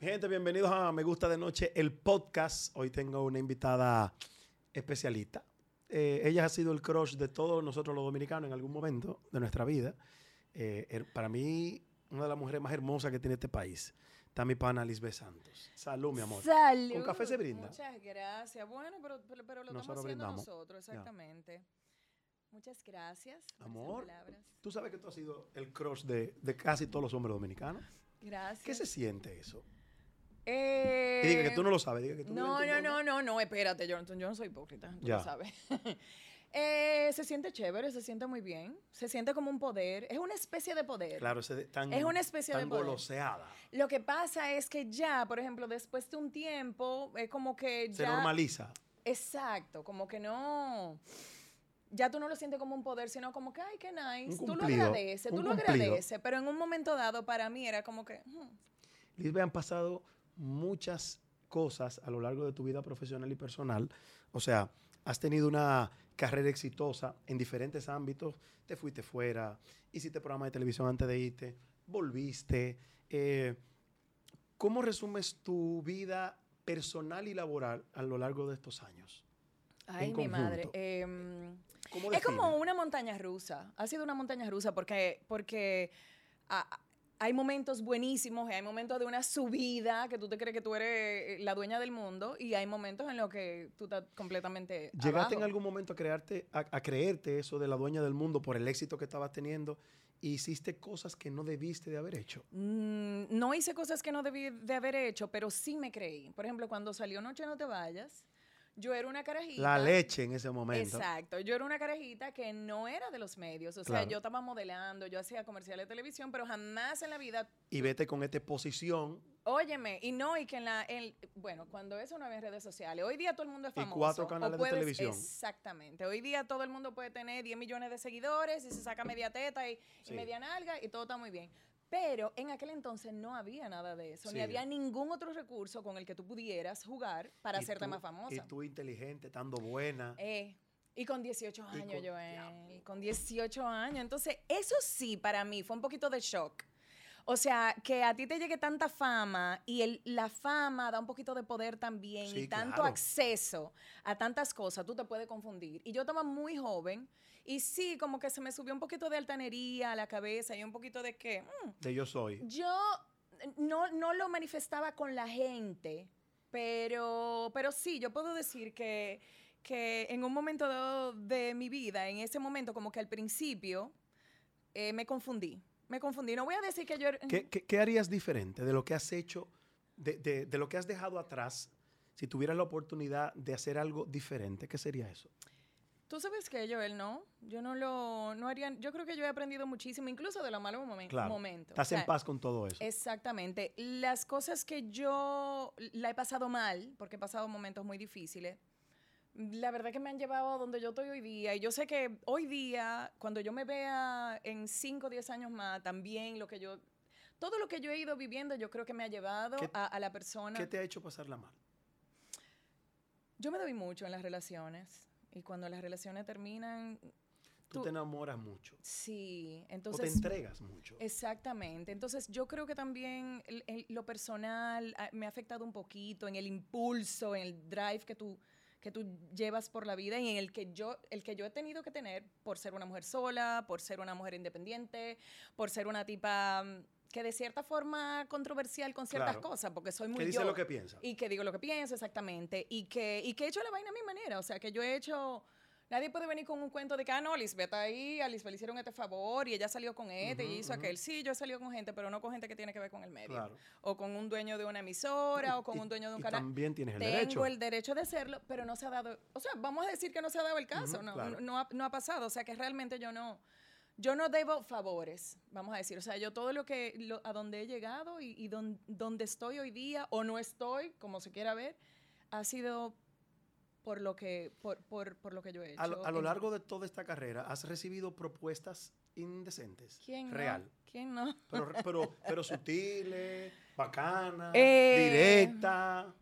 Gente, bienvenidos a Me Gusta de Noche, el podcast. Hoy tengo una invitada especialista. Eh, ella ha sido el crush de todos nosotros los dominicanos en algún momento de nuestra vida. Eh, er- para mí, una de las mujeres más hermosas que tiene este país. Está mi pana Lisbeth Santos. Salud, mi amor. Salud. ¿Con café se brinda? Muchas gracias. Bueno, pero, pero, pero lo Nosotros estamos haciendo brindamos. nosotros, exactamente. Muchas gracias. Amor. Tú sabes que tú has sido el crush de, de casi todos los hombres dominicanos. Gracias. ¿Qué se siente eso? Eh, Y diga que tú no lo sabes. Diga que tú No, no, no, no, no, espérate, yo, yo no soy hipócrita, tú Ya. lo sabes. Eh, se siente chévere, se siente muy bien, se siente como un poder, es una especie de poder. Claro, de- tan, Es una especie de tan poder. goloseada. Lo que pasa es que ya, por ejemplo, después de un tiempo, es como que Se normaliza. Exacto, como que no. Ya tú no lo sientes como un poder, sino como que, ay, qué nice. Tú lo agradeces, tú lo cumplido. agradeces. Pero en un momento dado, para mí era como que. hmm, Lisbeth, han pasado muchas cosas a lo largo de tu vida profesional y personal. O sea, has tenido una carrera exitosa en diferentes ámbitos. Te fuiste fuera, hiciste programa de televisión antes de irte, volviste. Eh, ¿Cómo resumes tu vida personal y laboral a lo largo de estos años? Ay, mi madre. ¿Cómo es como una montaña rusa. Ha sido una montaña rusa porque, porque ah, hay momentos buenísimos y hay momentos de una subida que tú te crees que tú eres eh, la dueña del mundo y hay momentos en los que tú estás completamente. ¿Llegaste en abajo. algún momento a, crearte, a, a creerte eso de la dueña del mundo por el éxito que estabas teniendo hiciste cosas que no debiste de haber hecho? Mm, no hice cosas que no debí de haber hecho, pero sí me creí. Por ejemplo, cuando salió Noche No Te Vayas, yo era una carajita. La leche en ese momento. Exacto. Yo era una carajita que no era de los medios. O Claro. sea, yo estaba modelando, yo hacía comerciales de televisión, pero jamás en la vida. Y vete con esta exposición Óyeme, y no, y que en la. en- bueno, cuando eso no había redes sociales. Hoy día todo el mundo es Y famoso. cuatro o canales de televisión. Exactamente. Hoy día todo el mundo puede tener 10 millones de seguidores y se saca media teta y, y media nalga y todo está muy bien. Pero en aquel entonces no había nada de eso, Sí. ni había ningún otro recurso con el que tú pudieras jugar para y hacerte tú- más famosa. Y tú inteligente, estando buena. Eh, y con 18 Y años, con- Joel. Con 18 años. Entonces, eso sí, para mí fue un poquito de shock. O sea, que a ti te llegue tanta fama y el- la fama da un poquito de poder también Sí, y tanto claro. acceso a tantas cosas, tú te puedes confundir. Y yo estaba muy joven y sí, como que se me subió un poquito de altanería a la cabeza y un poquito de que mm, De yo soy. yo no, no lo manifestaba con la gente, pero, pero sí, yo puedo decir que, que en un momento dado de mi vida, en ese momento, como que al principio, eh, me confundí. Me confundí. No voy a decir que yo... ¿Qué, qué, qué harías diferente de lo que has hecho, de, de- de lo que has dejado atrás? Si tuvieras la oportunidad de hacer algo diferente, ¿qué sería eso? Tú sabes que Joel, no. Yo no lo no haría. Yo creo que yo he aprendido muchísimo, incluso de los malos momen- Claro. momentos. Estás O sea, en paz con todo eso. Exactamente. Las cosas que yo la he pasado mal, porque he pasado momentos muy difíciles, la verdad que me han llevado a donde yo estoy hoy día. Y yo sé que hoy día, cuando yo me vea en 5 o 10 años más, también lo que yo... Todo lo que yo he ido viviendo, yo creo que me ha llevado ¿Qué- a, a la persona... ¿Qué te ha hecho pasarla mal? Yo me doy mucho en las relaciones. Y cuando las relaciones terminan, Tú, Tú- te enamoras mucho. sí. o te Entonces, entregas mucho. Exactamente. Entonces, yo creo que también el- el- lo personal ah, me ha afectado un poquito en el impulso, en el drive que tú que tú llevas por la vida y en el que yo el que yo he tenido que tener por ser una mujer sola, por ser una mujer independiente, por ser una tipa que de cierta forma controversial con ciertas Claro. cosas, porque soy muy ¿Qué dice yo. lo que piensa? Y que digo lo que pienso, exactamente. Y que, y que he hecho la vaina a mi manera. O sea, que yo he hecho. Nadie puede venir con un cuento de que, ah, no, Lisbeth ahí, a Lisbeth le hicieron este favor y ella salió con este y hizo aquel. Sí, yo he salido con gente, pero no con gente que tiene que ver con el medio. Claro. O con un dueño de una emisora o con Y- un dueño de un canal. también tienes el Tengo derecho. el derecho de hacerlo, pero no se ha dado. O sea, vamos a decir que no se ha dado el caso. No, claro. no, ha, no ha pasado. O sea, que realmente yo no. Yo no debo favores, vamos a decir. O sea, yo todo lo que, lo- a donde he llegado y, y don- donde estoy hoy día, o no estoy, como se quiera ver, ha sido por lo que, por, por, por lo que yo he hecho. A lo, a lo en- largo de toda esta carrera, ¿has recibido propuestas indecentes? ¿Quién no? Real. ¿Quién no? Pero, pero, pero sutiles, bacanas, Eh, directa.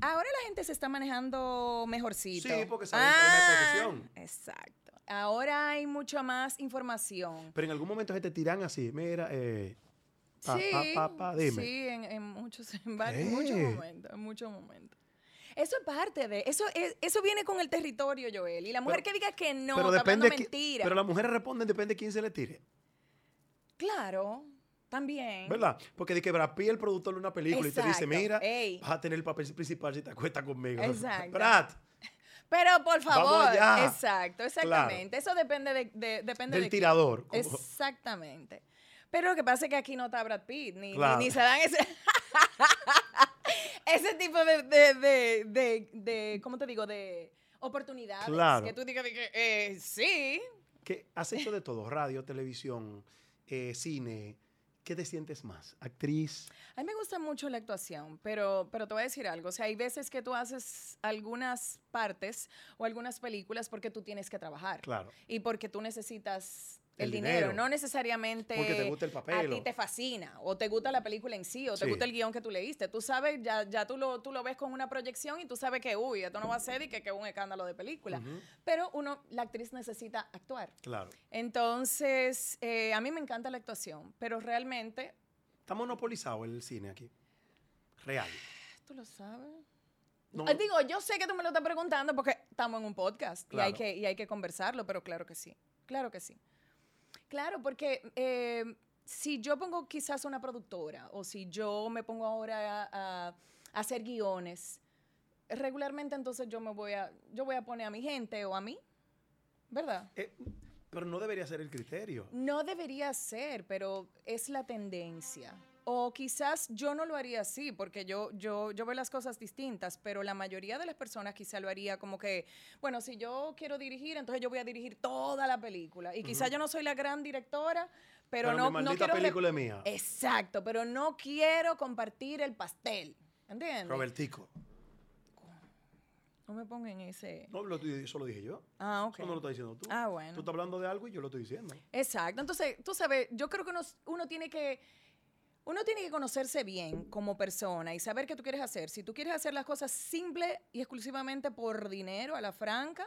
Ahora la gente se está manejando mejorcito. Sí, porque saben que hay una exposición. Exacto. Ahora hay mucha más información. Pero en algún momento se te tiran así. Mira, eh, Pa, sí, pa, pa, pa, dime. sí, en, en muchos, en varios, muchos momentos, en muchos momentos. Eso es parte de, eso es, eso viene con el territorio, Joel. Y la mujer Pero- que diga que no, pero está depende mentira. Pero las mujeres responden, depende de quién se le tire. Claro, también. ¿Verdad? Porque de que Brad Pitt, el productor de una película, y te dice, mira, Ey. vas a tener el papel principal si te acuestas conmigo. Exacto. Brad, Pero por favor, exacto, exactamente. Eso depende de, de- depende del de quién. tirador. como- Exactamente. Pero lo que pasa es que aquí no está Brad Pitt, ni, ni- Claro. ni se dan ese, ese tipo de, de, de, de- ¿cómo te digo? De oportunidades. Claro. Que tú digas de que, eh, sí. que has hecho de todo, radio, televisión, eh, cine. ¿Qué te sientes más? ¿Actriz? A mí me gusta mucho la actuación, pero, pero te voy a decir algo. O sea, hay veces que tú haces algunas partes o algunas películas porque tú tienes que trabajar. Claro. Y porque tú necesitas el, El dinero. dinero. No necesariamente Porque te gusta el papel a ti te fascina o te gusta la película en sí o te Sí. gusta el guion que tú leíste. Tú sabes, ya, ya tú, lo, tú lo ves con una proyección y tú sabes que, uy, esto no va a ser y que que es un escándalo de película. Pero uno, la actriz necesita actuar. Claro. Entonces, eh, a mí me encanta la actuación, pero realmente, Está monopolizado el cine aquí. Real. tú lo sabes. No, Ah, Digo, yo sé que tú me lo estás preguntando porque estamos en un podcast y, hay que, y hay que conversarlo, pero claro que sí, claro que sí. Claro, porque eh, si yo pongo quizás una productora o si yo me pongo ahora a, a hacer guiones, regularmente entonces yo me voy a, yo voy a poner a mi gente o a mí, ¿verdad? eh, pero no debería ser el criterio. No debería ser, pero es la tendencia. O quizás yo no lo haría así, porque yo, yo, yo veo las cosas distintas, pero la mayoría de las personas quizá lo haría como que, bueno, si yo quiero dirigir, entonces yo voy a dirigir toda la película. Y quizá Ujú. yo no soy la gran directora, pero, Pero, no, mi no quiero... película es mía. Exacto, pero no quiero compartir el pastel. ¿Entiendes? Robertico. No me pongan en ese... No, lo, eso lo dije yo. Ah, ok. Eso no lo estás diciendo tú. Ah, bueno. Tú estás hablando de algo y yo lo estoy diciendo. Exacto. Entonces, tú sabes, yo creo que uno, uno tiene que uno tiene que conocerse bien como persona y saber qué tú quieres hacer. Si tú quieres hacer las cosas simple y exclusivamente por dinero, a la franca,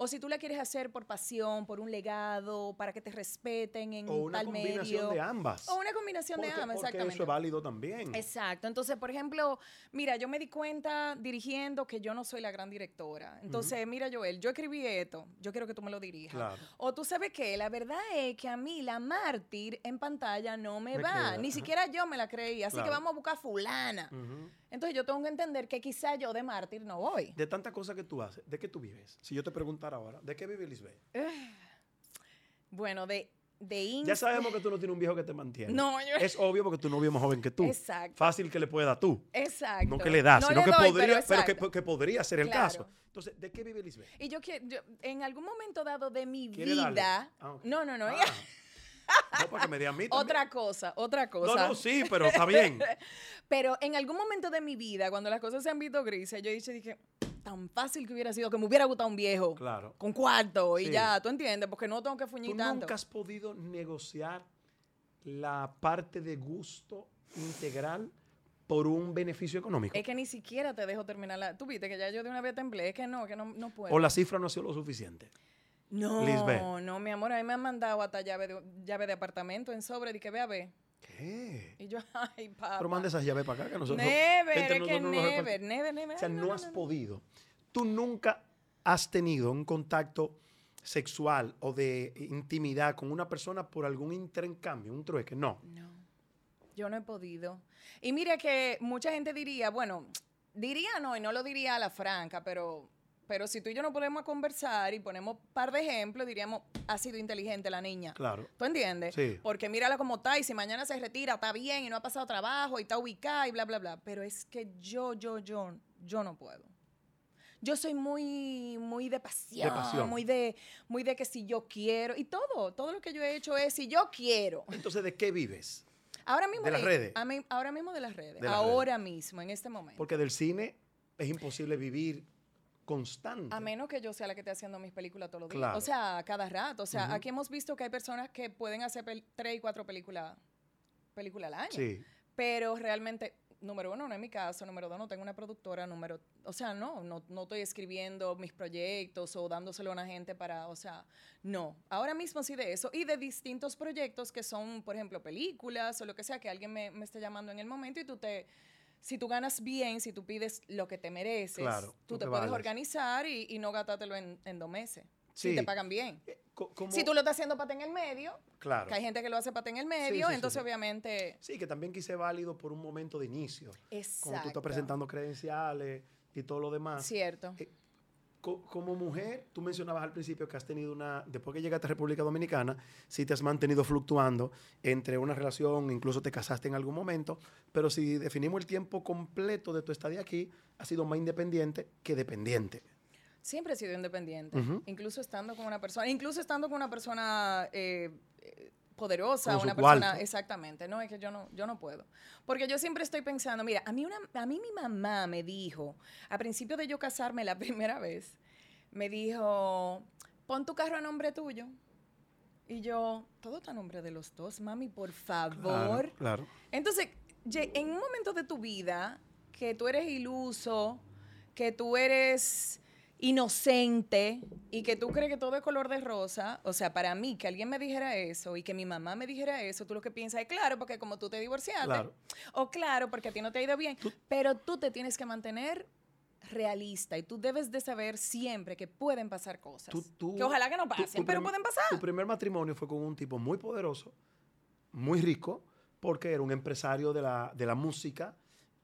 o si tú la quieres hacer por pasión, por un legado, para que te respeten en O una tal combinación medio. de ambas. O una combinación porque, de ambas, porque exactamente. eso es válido también. Exacto. Entonces, por ejemplo, mira, yo me di cuenta dirigiendo que yo no soy la gran directora. Entonces, mira, Joel, yo escribí esto, yo quiero que tú me lo dirijas. Claro. O tú sabes qué, la verdad es que a mí la mártir en pantalla no me, Me va. queda, Ni ajá. siquiera yo me la creí. Así que vamos a buscar fulana. Ujú. Entonces yo tengo que entender que quizá yo de mártir no voy. De tantas cosas que tú haces, ¿de qué tú vives? Si yo te preguntara ahora, ¿de qué vive Lisbeth? Bueno, de, de Insta- Ya sabemos que tú no tienes un viejo que te mantiene. No, yo- Es obvio porque tu novio es más joven que tú. Exacto. Fácil que le pueda tú. Exacto. No que le das, No sino le que doy, podría, pero, que, podría ser el Claro. caso. Entonces, ¿de qué vive Lisbeth? Y yo quiero, yo- en algún momento dado de mi vida, Ah, no, no, no, Ah. No, para que me dé a mí otra cosa, otra No, cosa. no, sí, pero está bien. Pero en algún momento de mi vida, cuando las cosas se han visto grises, yo dije, dije, tan fácil que hubiera sido que me hubiera gustado un viejo Claro. con cuarto y Sí. ya, ¿tú entiendes? Porque no tengo que ¿Tú fuñir tanto. nunca has podido negociar la parte de gusto integral por un beneficio económico? Es que ni siquiera te dejo terminar la... Tú viste que ya yo de una vez temblé, es que no, que no, no puedo. ¿O la cifra no ha sido lo suficiente? No, Lisbeth. no, mi amor, a mí me han mandado hasta llave de, llave de apartamento en sobre, y que ve a ver. ¿Qué? Y yo, ay, papá. Pero manda esas llaves para acá que nosotros... Never, es que nos never, never, never. O sea, no, no, has no, no. podido. Tú nunca has tenido un contacto sexual o de intimidad con una persona por algún intercambio, un trueque. No. No, yo no he podido. Y mira que mucha gente diría, bueno, diría no, y no lo diría a la franca, pero, pero si tú y yo no podemos conversar y ponemos un par de ejemplos, diríamos, ha sido inteligente la niña. Claro. ¿Tú entiendes? Sí. Porque mírala como está y si mañana se retira, está bien y no ha pasado trabajo y está ubicada y bla, bla, bla. Pero es que yo, yo, yo, yo no puedo. Yo soy muy, muy de pasión, pasión. muy de, muy de que si yo quiero y todo, todo lo que yo he hecho es si yo quiero. Entonces, ¿de qué vives? Ahora mismo ¿De las redes? ahora mismo de las redes. De las ahora mismo, en este momento. Porque del cine es imposible vivir constante. A menos que yo sea la que esté haciendo mis películas todos los días. Claro. O sea, cada rato. O sea, aquí hemos visto que hay personas que pueden hacer tres y cuatro películas películas al año. Sí. Pero realmente número uno, no es mi caso, número dos, no tengo una productora, número, o sea, no, no, no estoy escribiendo mis proyectos o dándoselo a una gente para, o sea, no. Ahora mismo sí de eso y de distintos proyectos que son, por ejemplo, películas o lo que sea, que alguien me, me esté llamando en el momento y tú te si tú ganas bien, si tú pides lo que te mereces, Claro, tú te puedes vales. organizar y, y no gastártelo en, en dos meses. Sí. Si te pagan bien. Eh, como- Si tú lo estás haciendo pata en el medio, Claro. que hay gente que lo hace pata en el medio, sí, sí, entonces obviamente... Sí, que también quise válido por un momento de inicio. Exacto. Cuando tú estás presentando credenciales y todo lo demás. Cierto. Eh, Co- como mujer, tú mencionabas al principio que has tenido una, después que llegaste a República Dominicana, sí te has mantenido fluctuando entre una relación, incluso te casaste en algún momento, pero si definimos el tiempo completo de tu estadía aquí, has sido más independiente que dependiente. Siempre he sido independiente, incluso estando con una persona, incluso estando con una persona eh, eh, poderosa, una persona, cuarto. exactamente, no, es que yo no, yo no puedo. Porque yo siempre estoy pensando, mira, a mí, una, a mí mi mamá me dijo, a principio de yo casarme la primera vez, me dijo, pon tu carro a nombre tuyo. Y yo, todo está a nombre de los dos, mami, por favor. Claro, claro. Entonces, en un momento de tu vida que tú eres iluso, que tú eres inocente y que tú crees que todo es color de rosa, o sea, para mí que alguien me dijera eso y que mi mamá me dijera eso, tú lo que piensas es claro, porque como tú te divorciaste, Claro. o claro, porque a ti no te ha ido bien, pero tú te tienes que mantener realista y tú debes de saber siempre que pueden pasar cosas. Tú- tú- que ojalá que no pasen, pero pueden pasar. Tu primer matrimonio fue con un tipo muy poderoso, muy rico, porque era un empresario de la, de la música,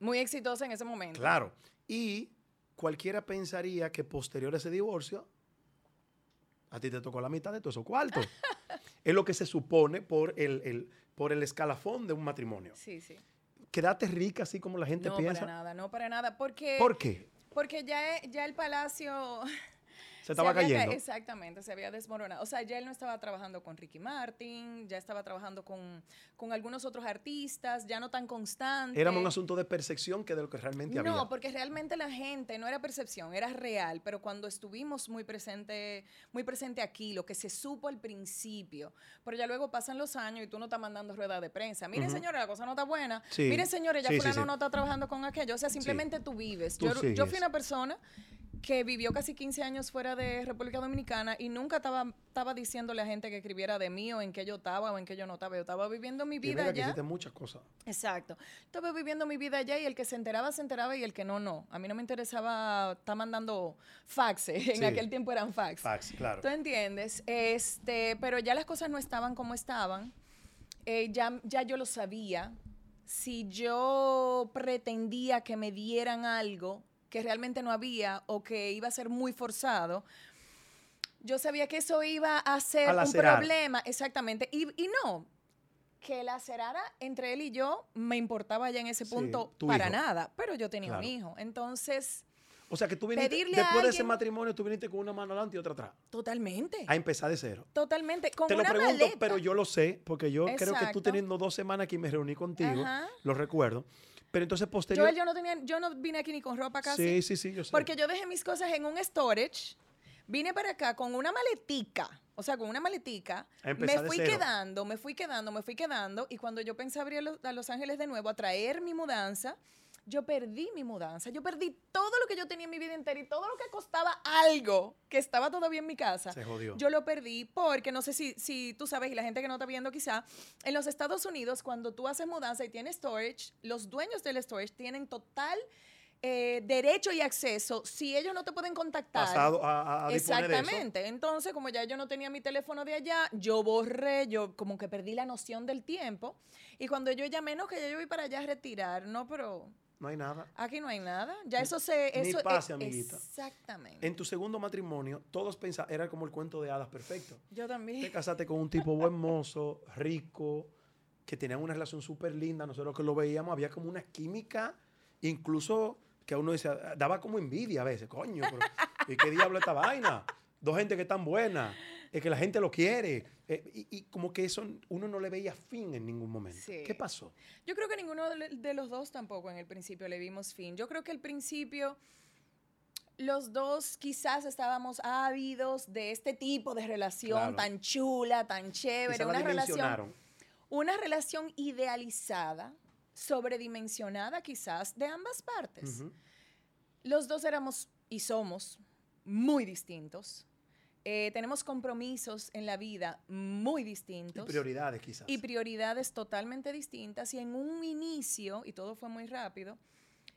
Muy exitosa en ese momento. Claro. Y cualquiera pensaría que posterior a ese divorcio, a ti te tocó la mitad de todo esos cuartos. es lo que se supone por el, el- por el escalafón de un matrimonio. Sí, sí. Quédate rica así como la gente no piensa. para nada, no para nada, porque ¿Por qué? porque ya, ya el palacio Se estaba había ca- cayendo. Exactamente, se había desmoronado. O sea, ya él no estaba trabajando con Ricky Martin, ya estaba trabajando con, con algunos otros artistas, ya no tan constante. Era más un asunto de percepción que de lo que realmente había. No, porque realmente la gente no era percepción, era real, pero cuando estuvimos muy presente, muy presente aquí, lo que se supo al principio, pero ya luego pasan los años y tú no estás mandando rueda de prensa. Miren, Ujú. señores, la cosa no está buena. Sí. Miren, señores, ya Sí, sí, fulano sí. no está trabajando con aquello. O sea, simplemente tú vives. Tú yo, fui una persona que vivió casi 15 años fuera de República Dominicana y nunca estaba, estaba diciéndole a gente que escribiera de mí o en qué yo estaba o en qué yo no estaba. Yo estaba viviendo mi Y vida que allá. hiciste muchas cosas. Exacto. Estaba viviendo mi vida allá y el que se enteraba, se enteraba y el que no, no. A mí no me interesaba estar mandando faxes. En Sí. aquel tiempo eran fax. Fax, claro. ¿Tú entiendes? Este, pero ya las cosas no estaban como estaban. Eh, ya, ya yo lo sabía. Si yo pretendía que me dieran algo que realmente no había o que iba a ser muy forzado, yo sabía que eso iba a ser A un problema, exactamente. Y, y no, que lacerara entre él y yo me importaba ya en ese Sí, punto tu para hijo. nada, pero yo tenía un Claro. hijo. Entonces, O sea que tú viniste, después de ese alguien- matrimonio, tú viniste con una mano adelante y otra atrás. totalmente. A empezar de cero. Totalmente. Con Te lo una pregunto, maleta. pero yo lo sé, porque yo creo que tú Exacto. teniendo dos semanas aquí me reuní contigo, Ajá. lo recuerdo. Pero entonces posterior... Joel, yo no tenía, yo no vine aquí ni con ropa Sí, casi. sí, sí, yo sé. Porque yo dejé mis cosas en un storage, vine para acá con una maletica, o sea, con una maletica, me de fui cero. quedando, me fui quedando, me fui quedando, y cuando yo pensaba ir a Los, a Los Ángeles de nuevo a traer mi mudanza, yo perdí mi mudanza, yo perdí todo lo que yo tenía en mi vida entera y todo lo que costaba algo que estaba todavía en mi casa. Se jodió. Yo lo perdí porque no sé si, si tú sabes y la gente que no está viendo quizá, en los Estados Unidos cuando tú haces mudanza y tienes storage, los dueños del storage tienen total eh, derecho y acceso si ellos no te pueden contactar. Pasado a, a de eso. Exactamente. Entonces, como ya yo no tenía mi teléfono de allá, yo borré, yo como que perdí la noción del tiempo. Y cuando yo llamé, no, que ya yo voy para allá a retirar, no, pero No hay nada. aquí no hay nada. Ya eso se... Ni Eso, pase, amiguita. Exactamente. En tu segundo matrimonio, todos pensaban, era como el cuento de hadas perfecto. yo Te también. casaste con un tipo buen mozo, rico, que tenían una relación súper linda. Nosotros que lo veíamos, había como una química, incluso que a uno decía, daba como envidia a veces, coño, pero, ¿y qué diablo esta vaina? Dos gente que están buenas, es que la gente lo quiere. eh, y, y como que eso uno no le veía fin en ningún momento. Sí. ¿Qué pasó? Yo creo que ninguno de los dos tampoco en el principio le vimos fin. Yo creo que al principio los dos quizás estábamos ávidos de este tipo de relación Claro. tan chula, tan chévere, Quizá una relación, una relación idealizada sobredimensionada quizás de ambas partes. Los dos éramos y somos muy distintos. Eh, tenemos compromisos en la vida muy Y distintos. prioridades quizás. y prioridades totalmente distintas. Y en un inicio, y todo fue muy rápido,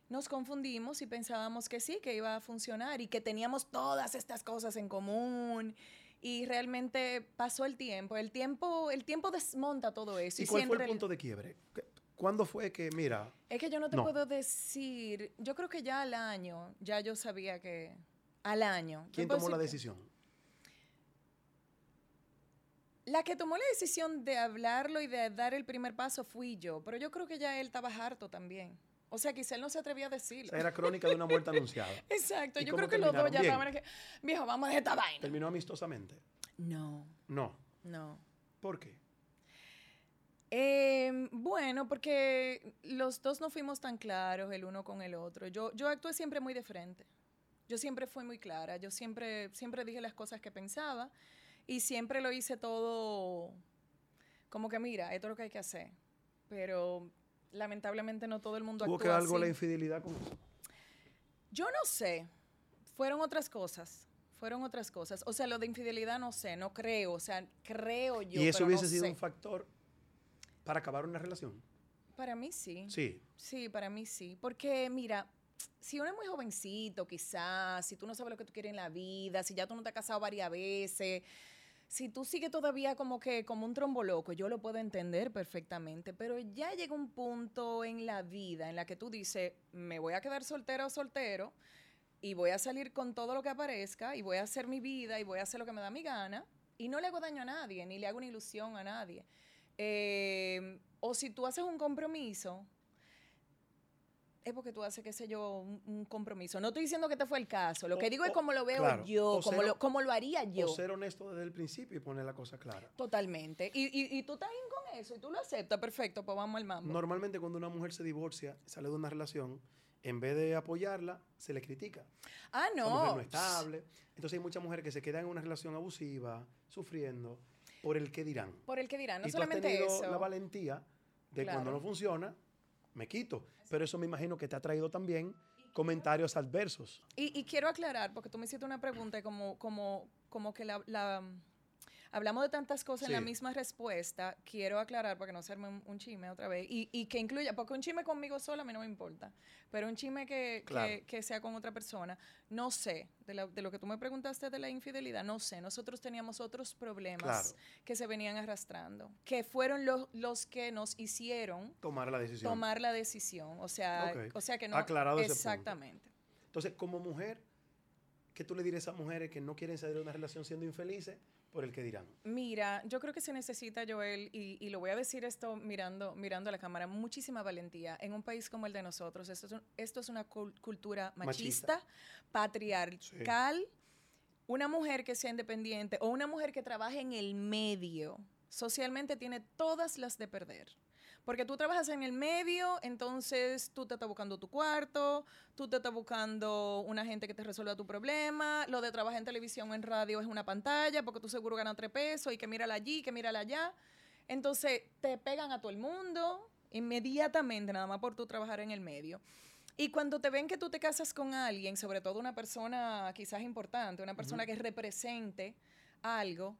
nos confundimos y pensábamos que sí, que iba a funcionar y que teníamos todas estas cosas en común. Y realmente pasó el tiempo. El tiempo, el tiempo desmonta todo eso. ¿Y cuál fue el punto de quiebre? ¿Qué- ¿Cuándo fue que, mira, Es que yo no te No. puedo decir. Yo creo que ya al año, ya yo sabía que. Al año. Quién tomó la que- decisión? La que tomó la decisión de hablarlo y de dar el primer paso fui yo, pero yo creo que ya él estaba harto también. O sea, quizá él no se atrevía a O decirlo. sea, era crónica de una muerte anunciada. Exacto, ¿Y yo creo que los dos ya estaban que, viejo, vamos a dejar esta vaina. ¿Terminó amistosamente? No, No. no. ¿Por qué? Eh, bueno, porque los dos no fuimos tan claros el uno con el otro. Yo, yo actué siempre muy de frente. Yo siempre fui muy clara. Yo siempre, siempre dije las cosas que pensaba y siempre lo hice todo como que, mira, esto es lo que hay que hacer. Pero lamentablemente no todo el mundo ¿Tuvo actúa que algo así. la infidelidad con eso? Yo no sé. Fueron otras cosas. Fueron otras cosas. O sea, lo de infidelidad no sé, no creo. O sea, creo yo. ¿Y eso pero no hubiese sido sé. un factor para acabar una relación? Para mí sí. Sí. Sí, para mí sí. Porque, mira, si uno es muy jovencito, quizás, si tú no sabes lo que tú quieres en la vida, si ya tú no te has casado varias veces, si tú sigues todavía como que como un trombo loco, yo lo puedo entender perfectamente, pero ya llega un punto en la vida en la que tú dices, me voy a quedar soltera o soltero y voy a salir con todo lo que aparezca y voy a hacer mi vida y voy a hacer lo que me da mi gana y no le hago daño a nadie, ni le hago una ilusión a nadie. Eh, o si tú haces un compromiso, es porque tú haces, qué sé yo, un, un compromiso. No estoy diciendo que este fue el caso. Lo que O- digo es o- como lo veo claro. yo, O como, ser- lo, haría yo. O ser honesto desde el principio y poner la cosa clara. Totalmente. Y, y, y tú estás bien con eso y tú lo aceptas, perfecto, pues vamos al mambo. Normalmente cuando una mujer se divorcia, sale de una relación, en vez de apoyarla, se le critica. ah, La mujer no. no estable. Entonces hay muchas mujeres que se quedan en una relación abusiva, sufriendo, por el que dirán. Por el que dirán, no y tú has solamente tenido eso. la valentía de cuando no funciona, me quito. Pero eso me imagino que te ha traído también comentarios adversos. Y, y quiero aclarar, porque tú me hiciste una pregunta como, como, como que la, la- hablamos de tantas cosas en la Sí. misma respuesta, quiero aclarar para que no se arme un, un chisme otra vez. Y, y que incluya, porque un chisme conmigo sola a mí no me importa, pero un chisme que, que- Claro. que sea con otra persona, no sé, de, la- de lo que tú me preguntaste de la infidelidad, no sé, nosotros teníamos otros problemas Claro. que se venían arrastrando, que fueron los, los que nos hicieron Tomar la decisión. tomar la decisión, o sea, Ok. o sea que no... Aclarado ese punto. Exactamente. Entonces, como mujer, ¿qué tú le dirías a esas mujeres que no quieren salir de una relación siendo infelices por el que dirán? Mira, yo creo que se necesita, Joel, y, y lo voy a decir esto mirando, mirando a la cámara, muchísima valentía en un país como el de nosotros. Esto es, un- esto es una cul- cultura machista, Machista. patriarcal. Una mujer que sea independiente o una mujer que trabaje en el medio, socialmente tiene todas las de perder. Porque tú trabajas en el medio, entonces tú te estás buscando tu cuarto, tú te estás buscando una gente que te resuelva tu problema, lo de trabajar en televisión o en radio es una pantalla, porque tú seguro ganas tres pesos y que mírala allí, que mírala allá. Entonces te pegan a todo el mundo inmediatamente, nada más por tú trabajar en el medio. Y cuando te ven que tú te casas con alguien, sobre todo una persona quizás importante, una persona que represente algo.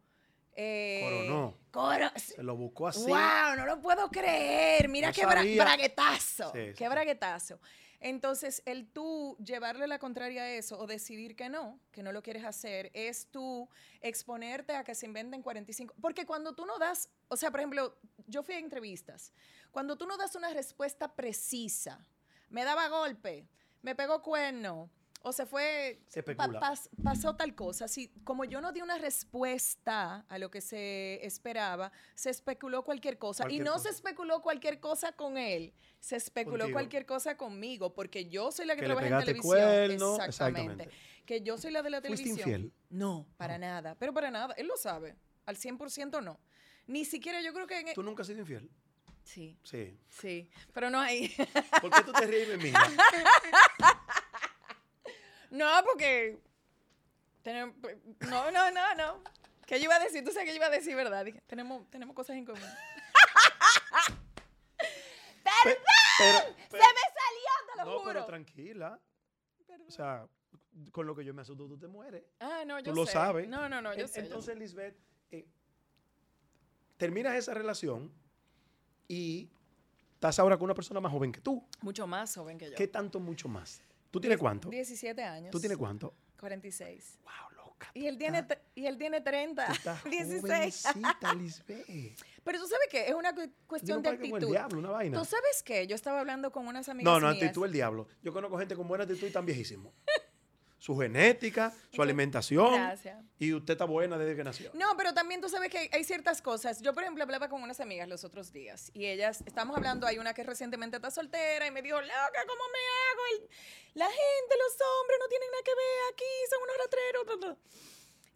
Eh, Coronó. coro- Se lo buscó así. ¡Wow! No lo puedo creer. Mira No qué bra- braguetazo. Sí, qué sí. braguetazo. Entonces, el tú llevarle la contraria a eso o decidir que no, que no lo quieres hacer, es tú exponerte a que se inventen 45. Porque cuando tú no das, o sea, por ejemplo, yo fui a entrevistas. Cuando tú no das una respuesta precisa, me daba golpe, me pegó cuerno, o se fue. Se pa- especula. pas- pasó tal cosa. Si, como yo no di una respuesta a lo que se esperaba, se especuló cualquier cosa. Cualquier y no cosa. se especuló cualquier cosa con él, se especuló Contigo. cualquier cosa conmigo, porque yo soy la que, trabaja en televisión. cuerno, exactamente. exactamente. Que yo soy la de la ¿Fuiste televisión. infiel? No, para No. nada. Pero para nada. Él lo sabe. Al 100% no. Ni siquiera yo creo que... en- e ¿Tú nunca has sido infiel? Sí, Sí. sí. Pero no ahí. ¿Por qué tú te ríes de mí? No, porque. No, no, no, no. ¿Qué yo iba a decir? Tú sabes que yo iba a decir, ¿verdad? Dije, tenemos, tenemos cosas en común. Pero, ¡Se me salió, te lo no, juro! pero tranquila. Perdón. O sea, con lo que yo me asusto, tú te mueres. ah, no, yo tú lo sabes. No, no, no, yo En- sé. yo Entonces, Lisbeth, eh, terminas esa relación y estás ahora con una persona más joven que tú. Mucho más joven que yo. ¿Qué tanto mucho más? ¿Tú tienes cuánto? 17 años. ¿Tú tienes cuánto? 46. Wow, loca. Y él tiene, y él tiene 30. tú estás 16. jovencita, Lisbeth. Pero tú sabes qué, es una cu- cuestión de como el actitud. diablo, una vaina. ¿Tú sabes qué? Yo estaba hablando con unas amigas No, no, mías. actitud el diablo. Yo conozco gente con buena actitud y tan viejísimo. Su genética, su alimentación. Gracias. Y usted está buena desde que nació. No, pero también tú sabes que hay- ciertas cosas. Yo, por ejemplo, hablaba con unas amigas los otros días y ellas, estamos hablando, hay una que recientemente está soltera y me dijo, loca, ¿cómo me hago? El- la gente, los hombres no tienen nada que ver aquí, son unos ratreros.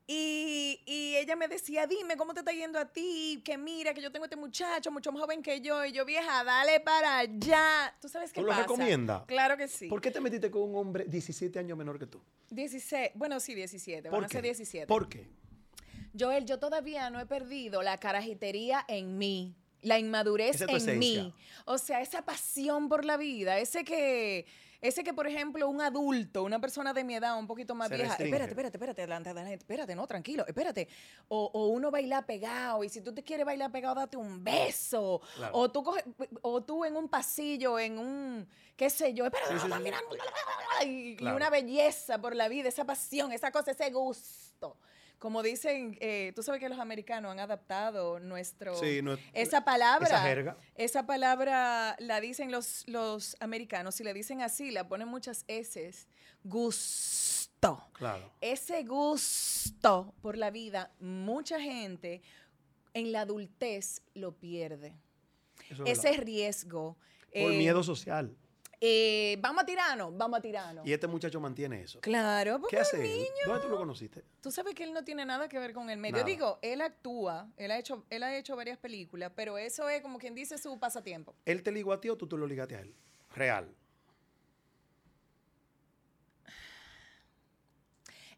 Bla, bla". Y, y ella me decía, dime, ¿cómo te está yendo a ti? Que mira, que yo tengo este muchacho mucho más joven que yo. Y yo, vieja, dale para allá. ¿Tú sabes qué ¿Tú lo pasa? recomiendas? Claro que sí. ¿Por qué te metiste con un hombre 17 años menor que tú? 16, bueno, sí, 17, van ¿Por a ser qué? 17. ¿Por qué? Joel, yo todavía no he perdido la carajitería en mí, la inmadurez en esencia. mí. O sea, esa pasión por la vida, ese que, ese que, por ejemplo, un adulto, una persona de mi edad, un poquito más Se vieja, restringe. espérate, espérate, espérate, adelante, adelante, espérate, no, tranquilo, espérate. O, o uno baila pegado, y si tú te quieres bailar pegado, date un beso. Claro. O tú coge- o tú en un pasillo, en un, qué sé yo, espérate, Sí, sí, y, una belleza por la vida, esa pasión, esa cosa, ese gusto. Como dicen, eh, tú sabes que los americanos han adaptado nuestro... Sí, no- esa palabra. esa jerga. Esa palabra la dicen los, los americanos. Si le dicen así, la ponen muchas S. Gusto. Claro. Ese gusto por la vida, mucha gente en la adultez lo pierde. Eso es Ese riesgo. Por eh, miedo social. Eh, vamos a tirarnos, vamos a tirarnos. Y este muchacho mantiene eso. Claro, porque ¿Qué hace él? ¿Dónde tú lo conociste? Tú sabes que él no tiene nada que ver con el medio. Nada. Digo, él actúa, él ha hecho, él ha hecho varias películas, pero eso es como quien dice su pasatiempo. ¿Él te ligó a ti o tú te lo ligaste a él? Real.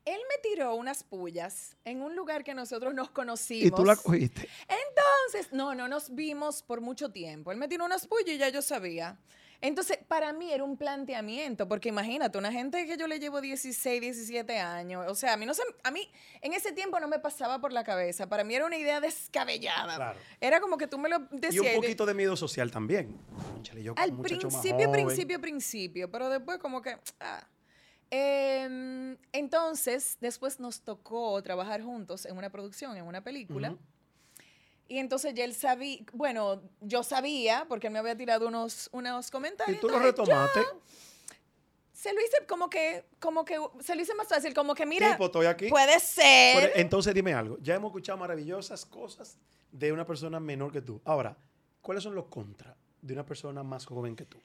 Él me tiró unas pullas en un lugar que nosotros nos conocimos. ¿Y tú la cogiste? Entonces, no, no nos vimos por mucho tiempo. Él me tiró unas pullas y ya yo sabía. Entonces, para mí era un planteamiento, porque imagínate, una gente que yo le llevo 16, 17 años, o sea, a mí no se, a mí en ese tiempo no me pasaba por la cabeza, para mí era una idea descabellada. Claro. Era como que tú me lo Y decías. un de- poquito de miedo social también. Yo Al principio, principio, principio, pero después como que... ah. Em, entonces, después nos tocó trabajar juntos en una producción, en una película. Y entonces ya él sabía, bueno, yo sabía, porque él me había tirado unos, unos comentarios. Y tú lo retomaste. yo se lo hice como que, como que, se lo hice más fácil, como que mira, Tipo, estoy aquí. puede ser. Pero, entonces dime algo. Ya hemos escuchado maravillosas cosas de una persona menor que tú. Ahora, ¿cuáles son los contras de una persona más joven que tú?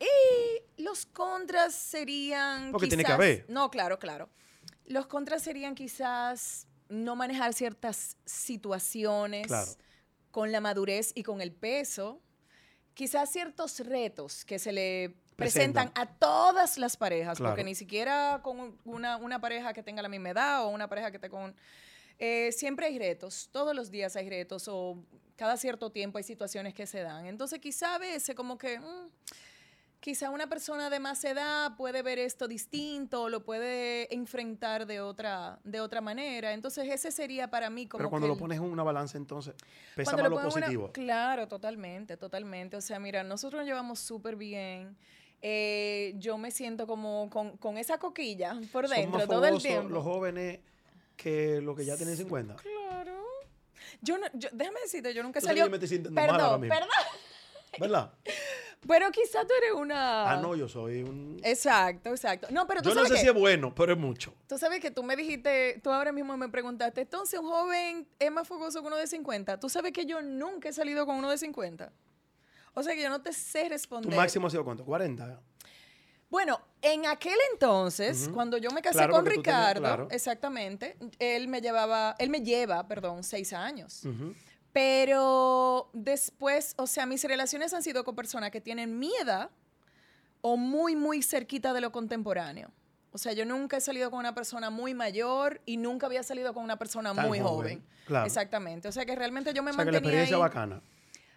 Y los contras serían. Porque tiene que quizás- haber. No, claro, claro. Los contras serían quizás no manejar ciertas situaciones Claro. con la madurez y con el peso. Quizás ciertos retos que se le presentan, a todas las parejas, Claro. porque ni siquiera con un- una, una pareja que tenga la misma edad o una pareja que esté con... eh, siempre hay retos, todos los días hay retos o cada cierto tiempo hay situaciones que se dan. Entonces quizá a veces como que... mm, quizá una persona de más edad puede ver esto distinto, lo puede enfrentar de otra, de otra manera. Entonces, ese sería para mí como Pero cuando que lo pones en una balanza, entonces, pesa cuando más lo una- positivo. claro, totalmente, totalmente. O sea, mira, nosotros nos llevamos súper bien. Eh, yo me siento como con, con esa coquilla por Son dentro más todo el tiempo. los jóvenes que los que ya tienen 50. Claro. Yo no, yo, déjame decirte, yo nunca salí. Perdón, perdón. ¿Verdad? Pero quizá tú eres una. Ah, no, yo soy un... Exacto, exacto. No, pero tú Yo no sé que- si es bueno, pero es mucho. Tú sabes que tú me dijiste, tú ahora mismo me preguntaste, entonces un joven es más fogoso que uno de 50. Tú sabes que yo nunca he salido con uno de 50. O sea que yo no te sé ¿Tu responder. máximo ha sido cuánto? 40. Bueno, en aquel entonces, Ujú. cuando yo me casé Claro, con tenías- Ricardo, claro. exactamente, él me llevaba, él me lleva, perdón, seis años. Ujú. Pero después, o sea, mis relaciones han sido con personas que tienen mi edad o muy, muy cerquita de lo contemporáneo. O sea, yo nunca he salido con una persona muy mayor y nunca había salido con una persona Tan muy joven, joven. claro. Exactamente. O sea, que realmente yo me O sea, que la mantenía experiencia ahí. bacana.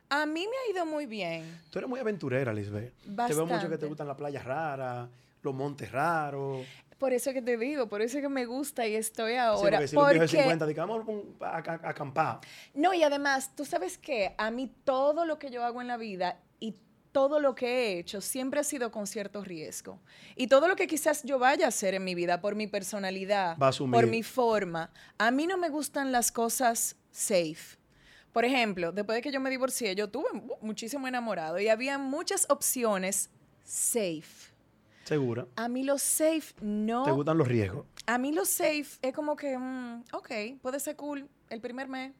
A mí me ha ido muy bien. Tú eres muy aventurera, Lisbeth. Te veo mucho que te gustan las playas raras, los montes raros. Por eso que te digo, por eso que me gusta y estoy Sí, ahora. porque si porque 50, digamos, a, a- acampar. No, y además, tú sabes que a mí todo lo que yo hago en la vida y todo lo que he hecho siempre ha sido con cierto riesgo. Y todo lo que quizás yo vaya a hacer en mi vida por mi personalidad, Va a asumir. por mi forma, a mí no me gustan las cosas safe. Por ejemplo, después de que yo me divorcié, yo tuve mu- muchísimo enamorado y había muchas opciones safe. Segura. A mí lo safe no Te gustan los riesgos. a mí lo safe es como que, mm, ok, puede ser cool el primer mes,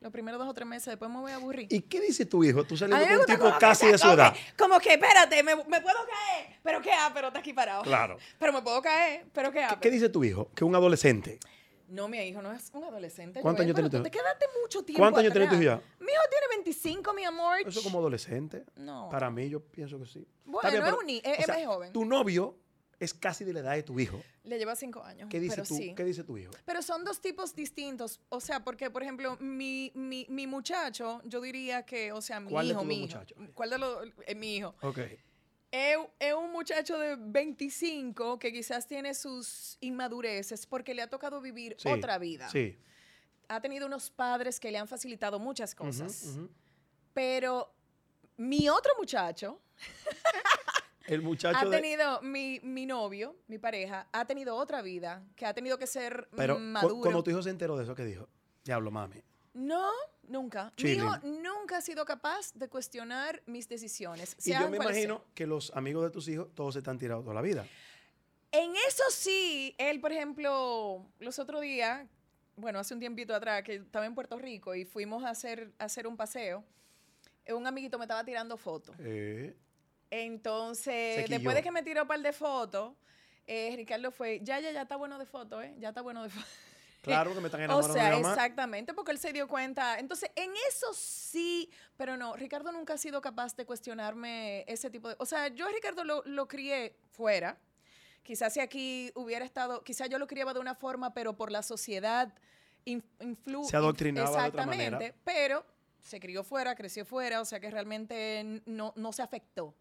los primeros dos o tres meses, después me voy a aburrir. ¿Y qué dice tu hijo? Tú saliendo con un tipo casi de su edad. que- Como que, espérate, me, me puedo caer, pero qué ah, pero está aquí parado. Claro. Pero me puedo caer, pero qué ah. ¿Qué, qué dice tu hijo? Que un adolescente. No, mi hijo no es un adolescente. ¿Cuántos años tiene tú hijo? Te quedaste mucho tiempo ¿Cuántos años tiene tu ya? Mi hijo tiene 25, mi amor. Eso como adolescente. No. Para mí, yo pienso que sí. Bueno, bien, es pero, un ni- o es- es sea, más joven. Tu novio es casi de la edad de tu hijo. Le lleva cinco años. ¿Qué dice, pero tú, sí. ¿qué dice tu hijo? Pero son dos tipos distintos. O sea, porque, por ejemplo, mi, mi, mi muchacho, yo diría que, o sea, mi ¿Cuál de hijo, dos mi hijo. muchachos? ¿Cuál de los? eh, mi hijo. Ok. Es, un muchacho de 25 que quizás tiene sus inmadureces porque le ha tocado vivir Sí, otra vida. Sí. Ha tenido unos padres que le han facilitado muchas cosas. Pero mi otro muchacho El muchacho ha de... tenido, mi, mi novio, mi pareja, ha tenido otra vida que ha tenido que ser Pero maduro. cuando tu hijo se enteró de eso, ¿qué dijo? Diablo, mami. No, nunca. Chilling. Mi hijo nunca ha sido capaz de cuestionar mis decisiones. Y yo me imagino que los amigos de tus hijos todos se están tirados toda la vida. En eso sí, él, por ejemplo, los otros días, bueno, hace un tiempito atrás, que estaba en Puerto Rico y fuimos a hacer, a hacer un paseo, un amiguito me estaba tirando fotos. Eh, Entonces, después de que me tiró un par de fotos, eh, Ricardo fue, ya, ya, ya está bueno de fotos, ¿eh? Ya está bueno de fotos. Claro que me están O enamorando sea, de mi mamá. exactamente, porque él se dio cuenta. Entonces, en eso sí, pero no, Ricardo nunca ha sido capaz de cuestionarme ese tipo de... O sea, yo a Ricardo lo, lo crié fuera. Quizás si aquí hubiera estado, quizás yo lo criaba de una forma, pero por la sociedad in- influ... Se adoctrinaba de otra Exactamente, manera. pero se crió fuera, creció fuera, o sea que realmente no, no se afectó.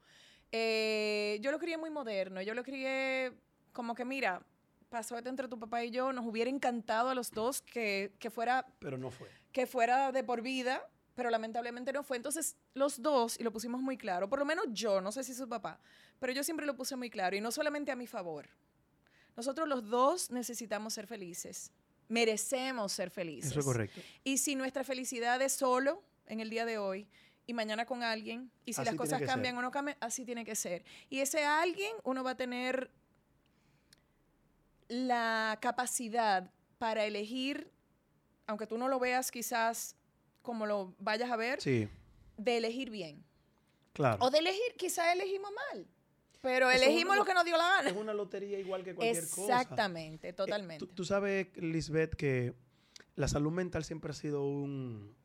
Eh, yo lo crié muy moderno, yo lo crié como que, mira, pasó entre tu papá y yo, nos hubiera encantado a los dos que, que fuera Pero no fue. que fuera de por vida, pero lamentablemente no fue. Entonces, los dos, y lo pusimos muy claro, por lo menos yo, no sé si su papá, pero yo siempre lo puse muy claro, y no solamente a mi favor. Nosotros los dos necesitamos ser felices, merecemos ser felices. Eso es correcto. Y si nuestra felicidad es solo en el día de hoy y mañana con alguien, y si Así las cosas cambian ser. o no cambian, así tiene que ser. Y ese alguien, uno va a tener la capacidad para elegir, aunque tú no lo veas quizás como lo vayas a ver, Sí, de elegir bien. claro. O de elegir, quizás elegimos mal, pero Eso es elegimos una lo que nos dio la Es gana. una lotería igual que cualquier cosa. Exactamente, Eh, totalmente. tú, tú sabes, Lisbeth, que la salud mental siempre ha sido un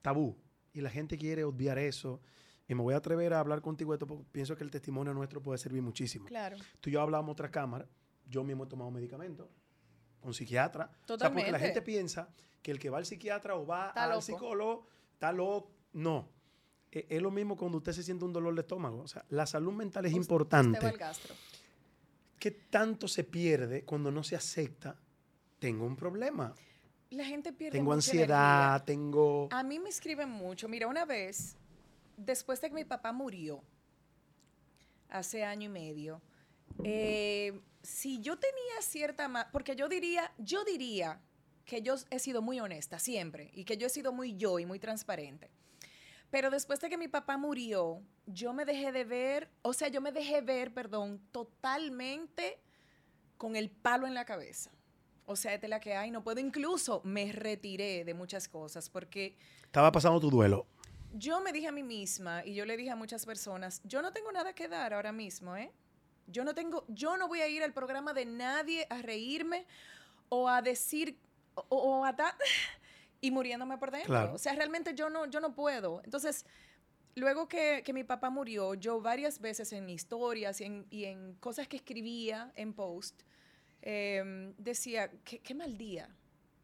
tabú y la gente quiere obviar eso. Y me voy a atrever a hablar contigo de esto porque pienso que el testimonio nuestro puede servir muchísimo. claro. Tú y yo hablamos otra cámara, yo mismo he tomado medicamentos con psiquiatra. O sea, porque la gente piensa que el que va al psiquiatra o va Está al loco. psicólogo está loco. No. E- Es lo mismo cuando usted se siente un dolor de estómago. O sea, la salud mental es Usted- importante. usted va al gastro. ¿Qué tanto se pierde cuando no se acepta? Tengo un problema. La gente pierde Tengo ansiedad, energía. tengo... A mí me escriben mucho. Mira, una vez, después de que mi papá murió, hace año y medio, eh, si yo tenía cierta... Porque yo diría, yo diría que yo he sido muy honesta siempre y que yo he sido muy yo y muy transparente. Pero después de que mi papá murió, yo me dejé de ver, o sea, yo me dejé ver, perdón, totalmente con el palo en la cabeza. O sea, de la que hay, no puedo. Incluso me retiré de muchas cosas porque Estaba pasando tu duelo. yo me dije a mí misma y yo le dije a muchas personas, yo no tengo nada que dar ahora mismo, ¿eh? Yo no tengo, yo no voy a ir al programa de nadie a reírme o a decir o, o a ta- y muriéndome por dentro. Claro. O sea, realmente yo no, yo no puedo. Entonces, luego que, que mi papá murió, yo varias veces en historias y en, y en cosas que escribía en post, em, decía, qué, qué mal día.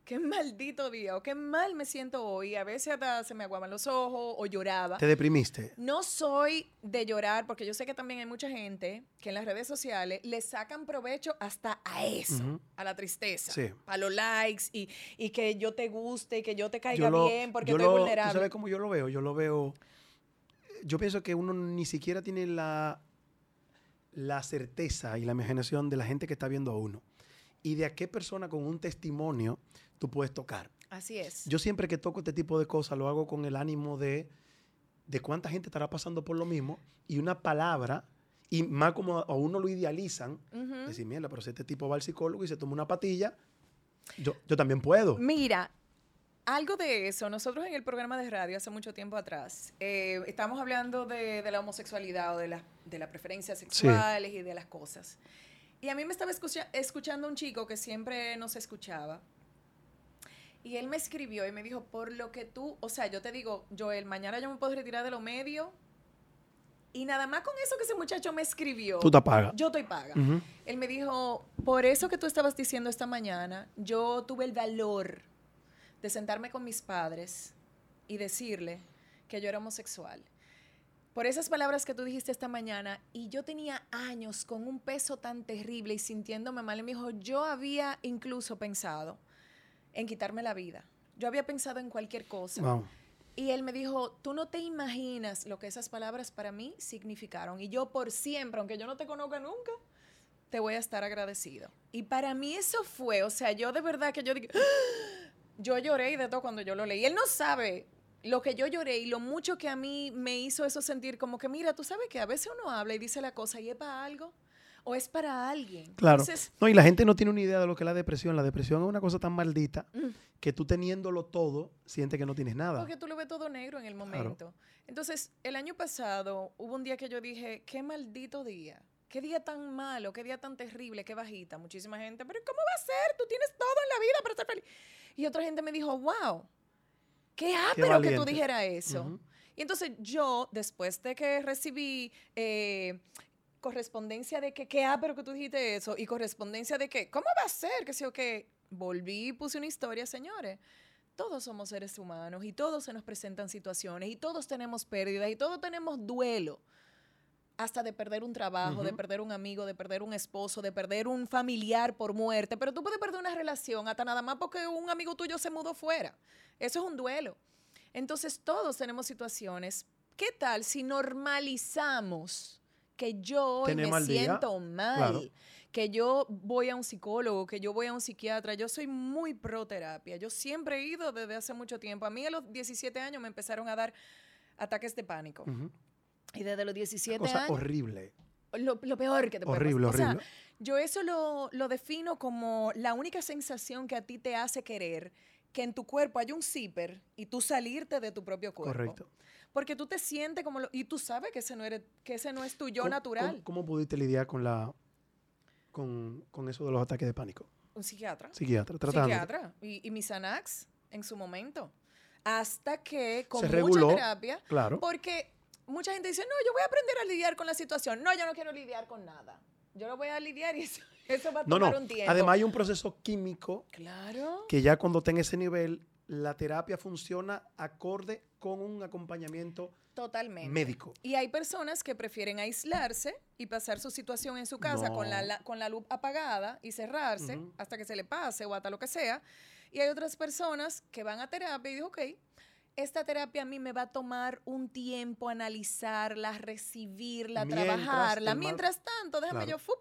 Qué maldito día o qué mal me siento hoy. A veces hasta se me aguaban los ojos o lloraba. ¿Te deprimiste? No soy de llorar porque yo sé que también hay mucha gente que en las redes sociales le sacan provecho hasta a eso, a la tristeza, Sí. a los likes y, y que yo te guste y que yo te caiga Yo lo- bien porque yo estoy lo- ¿tú vulnerable. sabes cómo yo lo veo? Yo lo veo. Yo pienso que uno ni siquiera tiene la, la certeza y la imaginación de la gente que está viendo a uno. Y de a qué persona con un testimonio tú puedes tocar. Así es. Yo siempre que toco este tipo de cosas lo hago con el ánimo de, de cuánta gente estará pasando por lo mismo y una palabra, y más como a uno lo idealizan, Ujú. decir, mierda, pero si este tipo va al psicólogo y se toma una patilla, yo, yo también puedo. Mira, algo de eso, nosotros en el programa de radio hace mucho tiempo atrás, eh, estamos hablando de, de la homosexualidad o de, las de las preferencias sexuales y de las cosas. Y a mí me estaba escucha- escuchando un chico que siempre nos escuchaba. Y él me escribió y me dijo, por lo que tú, o sea, yo te digo, Joel, mañana yo me puedo retirar de lo medio. Y nada más con eso que ese muchacho me escribió, Tú te apagas. yo estoy paga. Él me dijo, por eso que tú estabas diciendo esta mañana, yo tuve el valor de sentarme con mis padres y decirle que yo era homosexual. Por esas palabras que tú dijiste esta mañana, y yo tenía años con un peso tan terrible y sintiéndome mal, y me dijo, yo había incluso pensado en quitarme la vida. Yo había pensado en cualquier cosa. Wow. Y él me dijo, tú no te imaginas lo que esas palabras para mí significaron. Y yo por siempre, aunque yo no te conozca nunca, te voy a estar agradecido. Y para mí eso fue, o sea, yo de verdad que yo dije, ¡Ah! yo lloré y de todo cuando yo lo leí. Él no sabe lo que yo lloré y lo mucho que a mí me hizo eso sentir como que, mira, tú sabes que a veces uno habla y dice la cosa y es para algo o es para alguien. Claro. Entonces, No, y la gente no tiene una idea de lo que es la depresión. La depresión es una cosa tan maldita Mm. que tú teniéndolo todo, sientes que no tienes nada. Porque tú lo ves todo negro en el momento. Entonces, el año pasado hubo un día que yo dije, qué maldito día. Qué día tan malo, qué día tan terrible, qué bajita. Muchísima gente, pero ¿cómo va a ser? Tú tienes todo en la vida para ser feliz. Y otra gente me dijo, wow, qué ápero que tú dijeras eso. Y entonces yo, después de que recibí eh, correspondencia de que, qué ápero que tú dijiste eso, y correspondencia de que, ¿cómo va a ser? Que sí o qué, volví y puse una historia, señores. Todos somos seres humanos y todos se nos presentan situaciones y todos tenemos pérdidas y todos tenemos duelo. Hasta de perder un trabajo, de perder un amigo, de perder un esposo, de perder un familiar por muerte. Pero tú puedes perder una relación hasta nada más porque un amigo tuyo se mudó fuera. Eso es un duelo. Entonces todos tenemos situaciones. ¿Qué tal si normalizamos que yo hoy me mal día, siento mal? claro. Que yo voy a un psicólogo, que yo voy a un psiquiatra. Yo soy muy pro terapia. Yo siempre he ido desde hace mucho tiempo. A mí a los 17 años me empezaron a dar ataques de pánico. Y desde los Una 17 cosa años, horrible. lo, lo peor que te puede Horrible, pasar. O sea, horrible. yo eso lo, lo defino como la única sensación que a ti te hace querer que en tu cuerpo haya un zipper y tú salirte de tu propio cuerpo. Correcto. Porque tú te sientes como... Lo, y tú sabes que ese no, eres, que ese no es tu yo ¿Cómo- natural. ¿cómo, cómo pudiste lidiar con la con, con eso de los ataques de pánico? Un psiquiatra. Psiquiatra, tratando. psiquiatra. Y, y mis Xanax en su momento. Hasta que con Se mucha reguló. terapia... Claro. Porque mucha gente dice, no, yo voy a aprender a lidiar con la situación. No, yo no quiero lidiar con nada. Yo lo voy a lidiar y eso, eso va a No, tomar no. un tiempo. Además hay un proceso químico Claro. que ya cuando está en ese nivel, la terapia funciona acorde con un acompañamiento Totalmente. médico. Y hay personas que prefieren aislarse y pasar su situación en su casa con, la, con la luz apagada y cerrarse hasta que se le pase o hasta lo que sea. Y hay otras personas que van a terapia y dicen, ok, esta terapia a mí me va a tomar un tiempo analizarla, recibirla, Mientras trabajarla. Mientras tanto, déjame Claro. yo, ¡fup!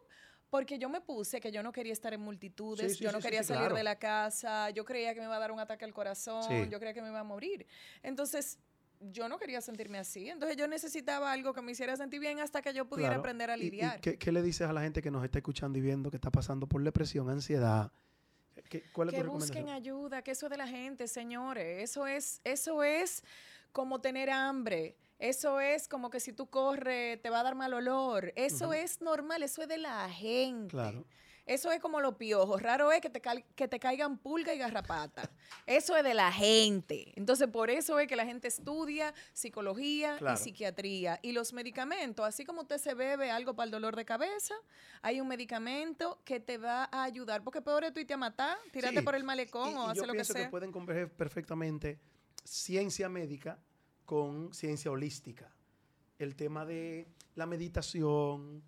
Porque yo me puse que yo no quería estar en multitudes, Sí, sí, yo no sí, quería salir claro. de la casa, yo creía que me iba a dar un ataque al corazón, yo creía que me iba a morir. Entonces, yo no quería sentirme así. Entonces, yo necesitaba algo que me hiciera sentir bien hasta que yo pudiera Claro. aprender a ¿Y- y lidiar. qué, qué le dices a la gente que nos está escuchando y viendo que está pasando por depresión, ansiedad? ¿Qué- ¿Cuál es que tu busquen ayuda, que eso de la gente, señores, eso es, eso es como tener hambre. Eso es como que si tú corres te va a dar mal olor. Eso es normal, eso es de la gente. Claro. Eso es como los piojos. Raro es que te, que te caigan pulga y garrapata. Eso es de la gente. Entonces, por eso es que la gente estudia psicología y psiquiatría. Y los medicamentos, así como usted se bebe algo para el dolor de cabeza, hay un medicamento que te va a ayudar. Porque peor es tú irte a matar, tirarte por el malecón o hacer lo que sea. Yo pienso que pueden converger perfectamente ciencia médica con ciencia holística. El tema de la meditación,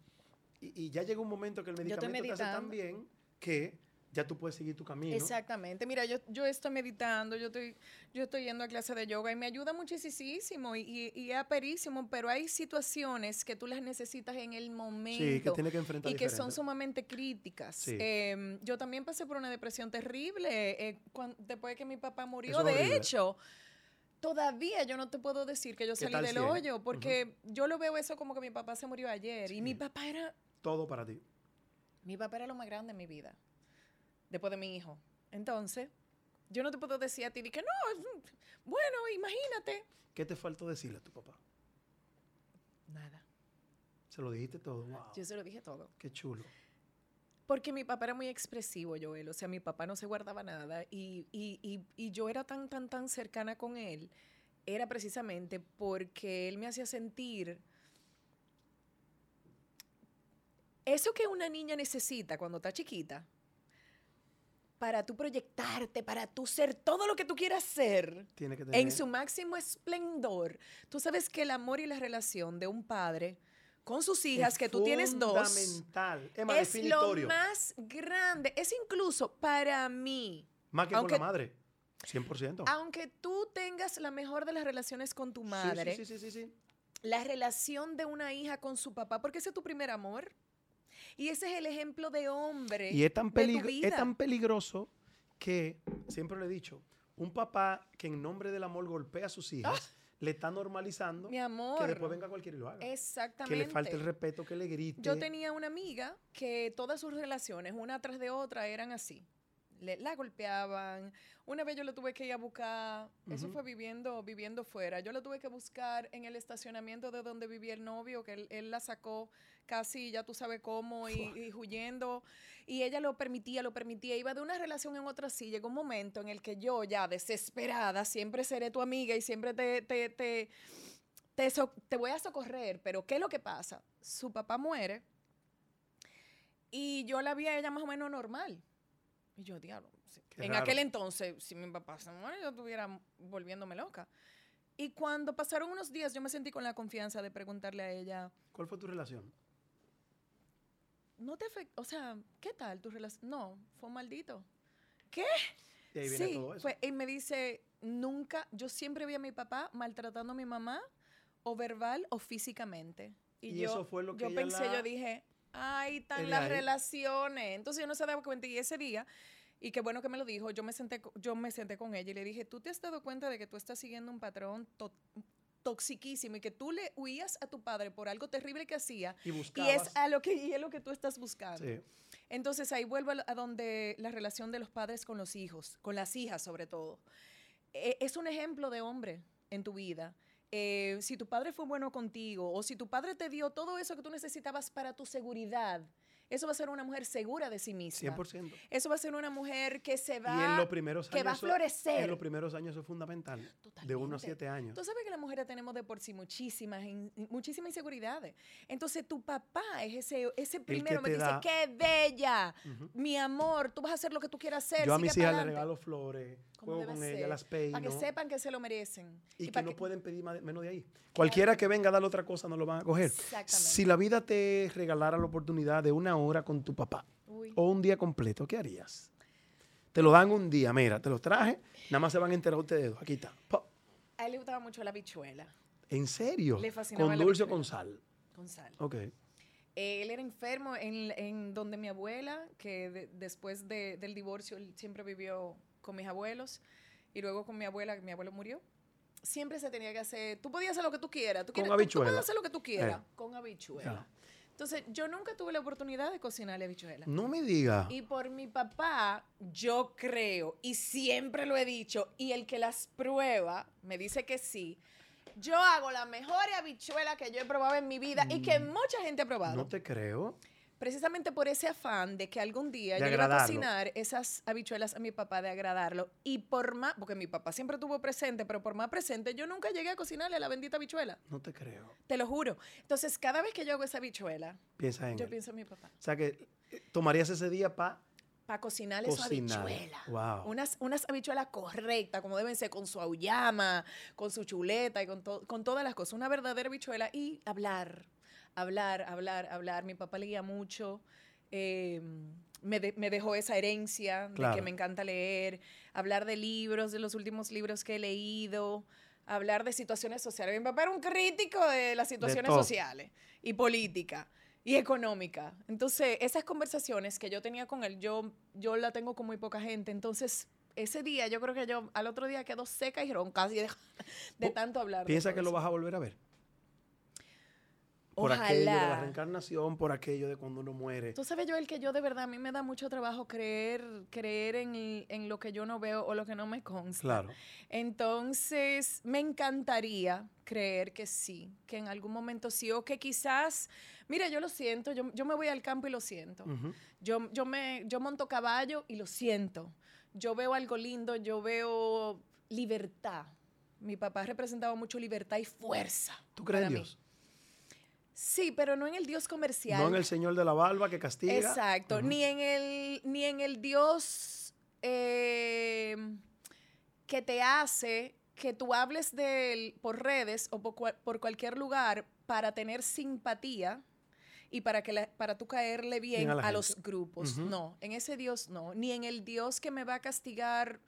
y, ya llega un momento que el medicamento te hace tan bien que ya tú puedes seguir tu camino. Exactamente. Mira, yo, yo estoy meditando, yo estoy, yo estoy yendo a clase de yoga y me ayuda muchísimo y, y, es aperísimo, pero hay situaciones que tú las necesitas en el momento. Sí, que tiene que enfrentar Y que son sumamente críticas. Em, yo también pasé por una depresión terrible eh, después de que mi papá murió. de hecho, todavía yo no te puedo decir que yo salí del hoyo, porque yo lo veo eso como que mi papá se murió ayer y mi papá era todo para ti. Mi papá era lo más grande en mi vida, después de mi hijo. Entonces, yo no te puedo decir a ti que no, bueno, imagínate. ¿Qué te faltó decirle a tu papá? Nada. Se lo dijiste todo. Yo se lo dije todo. Qué chulo. Porque mi papá era muy expresivo, Joel. O sea, mi papá no se guardaba nada. Y, y, y, yo era tan, tan, tan cercana con él. Era precisamente porque él me hacía sentir eso que una niña necesita cuando está chiquita, para tú proyectarte, para tú ser todo lo que tú quieras ser, en su máximo esplendor. Tú sabes que el amor y la relación de un padre con sus hijas, que tú tienes dos, fundamental, es, es lo más grande. Es incluso para mí. Más que con la madre. 100%. Aunque tú tengas la mejor de las relaciones con tu madre, sí, sí, sí, sí, la relación de una hija con su papá, porque ese es tu primer amor. Y ese es el ejemplo de hombre. Y es tan, es tan peligroso que, siempre le he dicho, un papá que en nombre del amor golpea a sus hijas. ¡Ah! Le está normalizando Mi amor. que después venga cualquiera y lo haga. Exactamente. Que le falte el respeto, que le grite. Yo tenía una amiga que todas sus relaciones, una tras de otra, eran así la golpeaban. Una vez yo lo tuve que ir a buscar, eso fue viviendo, viviendo fuera. Yo lo tuve que buscar en el estacionamiento de donde vivía el novio, que él, la sacó casi, ya tú sabes cómo, y, huyendo. Y ella lo permitía, lo permitía. Iba de una relación en otra sí. Llegó un momento en el que yo, ya desesperada, siempre seré tu amiga y siempre te, te, te, te, te voy a socorrer. Pero ¿qué es lo que pasa? Su papá muere. Y yo la vi a ella más o menos normal. Y yo, diablo. En aquel entonces, si mi papá se muere, yo estuviera volviéndome loca. Y cuando pasaron unos días, yo me sentí con la confianza de preguntarle a ella. ¿Cuál fue tu relación? No te afectó. O sea, ¿qué tal tu relación? No, fue maldito. ¿Qué? Y ahí viene todo eso. y me dice, nunca, yo siempre vi a mi papá maltratando a mi mamá, o verbal o físicamente. Y, yo, eso fue lo que yo pensé, yo dije, Ahí están las relaciones. Entonces yo no se daba cuenta. Y ese día, y qué bueno que me lo dijo, yo me senté, yo me senté con ella y le dije, ¿tú te has dado cuenta de que tú estás siguiendo un patrón toxiquísimo y que tú le huías a tu padre por algo terrible que hacía y, y es a lo que y es lo que tú estás buscando. Entonces ahí vuelvo a, donde la relación de los padres con los hijos, con las hijas sobre todo. E, es un ejemplo de hombre en tu vida eh, si tu padre fue bueno contigo o si tu padre te dio todo eso que tú necesitabas para tu seguridad, eso va a ser una mujer segura de sí misma. 100%. Eso va a ser una mujer que se va, en los primeros que va a florecer. En los primeros años eso es fundamental. De uno a siete años. Tú sabes que las mujeres tenemos de por sí muchísimas, muchísimas inseguridades. Entonces tu papá es ese, ese primero que me dice, qué bella, mi amor, tú vas a hacer lo que tú quieras hacer. Yo a mis hijas les regalo flores, juego con ellas, las peino. Para que sepan que se lo merecen. Y, que no pueden pedir menos de ahí. Cualquiera que venga a darle otra cosa no lo van a coger. Exactamente. Si la vida te regalara la oportunidad de una hora con tu papá o un día completo, ¿qué harías? Te lo dan un día, mira, te lo traje, nada más se van a enterar ustedes dos. Aquí está. A él le gustaba mucho la bichuela. ¿En serio? Le fascinaba ¿Con dulce o con sal? Con sal. Ok. Él era enfermo en, donde mi abuela, que después del divorcio él siempre vivió con mis abuelos y luego con mi abuela, mi abuelo murió. Siempre se tenía que hacer, tú podías hacer lo que tú quieras, tú, con habichuela. Tú, hacer lo que tú quieras, eh. con habichuela. Entonces, yo nunca tuve la oportunidad de cocinarle habichuela. No me diga. Y por mi papá, yo creo, y siempre lo he dicho, y el que las prueba me dice que sí. Yo hago la mejor habichuela que yo he probado en mi vida y que mm. mucha gente ha probado. No te creo. Precisamente por ese afán de que algún día yo iba a cocinar esas habichuelas a mi papá, de agradarlo. Y por más, porque mi papá siempre tuvo presente, pero por más presente, yo nunca llegué a cocinarle la bendita habichuela. No te creo. Te lo juro. Entonces, cada vez que yo hago esa habichuela, Piensa en yo él. pienso en mi papá. O sea que eh, tomarías ese día para Para cocinar. habichuela. Wow. Unas, unas habichuelas correctas, como deben ser, con su auyama, con su chuleta y con, to- con todas las cosas. Una verdadera habichuela y hablar, hablar, hablar, hablar. Mi papá leía mucho. eh, me, de- me dejó esa herencia de que me encanta leer, hablar de libros, de los últimos libros que he leído, hablar de situaciones sociales. Mi papá era un crítico de las situaciones todo. sociales y política y económica. Entonces, esas conversaciones que yo tenía con él, yo, yo la tengo con muy poca gente. Entonces, ese día, yo creo que yo al otro día quedó seca y ronca así de, de tanto hablar. de Piensa que lo vas a volver a ver. Por aquello de la Ojalá. reencarnación, por aquello de cuando uno muere. Tú sabes, Joel, que yo de verdad, a mí me da mucho trabajo creer, creer en, en lo que yo no veo o lo que no me consta. Claro. Entonces, me encantaría creer que sí, que en algún momento sí, o que quizás, mira, yo lo siento, yo, yo me voy al campo y lo siento. Ujú. Yo, yo, me, yo monto caballo y lo siento. Yo veo algo lindo, yo veo libertad. Mi papá representaba mucho libertad y fuerza. ¿Tú crees en para mí. Sí, pero no en el Dios comercial. No en el señor de la barba que castiga. Exacto, ni en el ni en el Dios eh, que te hace que tú hables de él por redes o por, cual- por cualquier lugar para tener simpatía y para que la- para tú caerle bien, Bien a los grupos. No, en ese Dios no, ni en el Dios que me va a castigar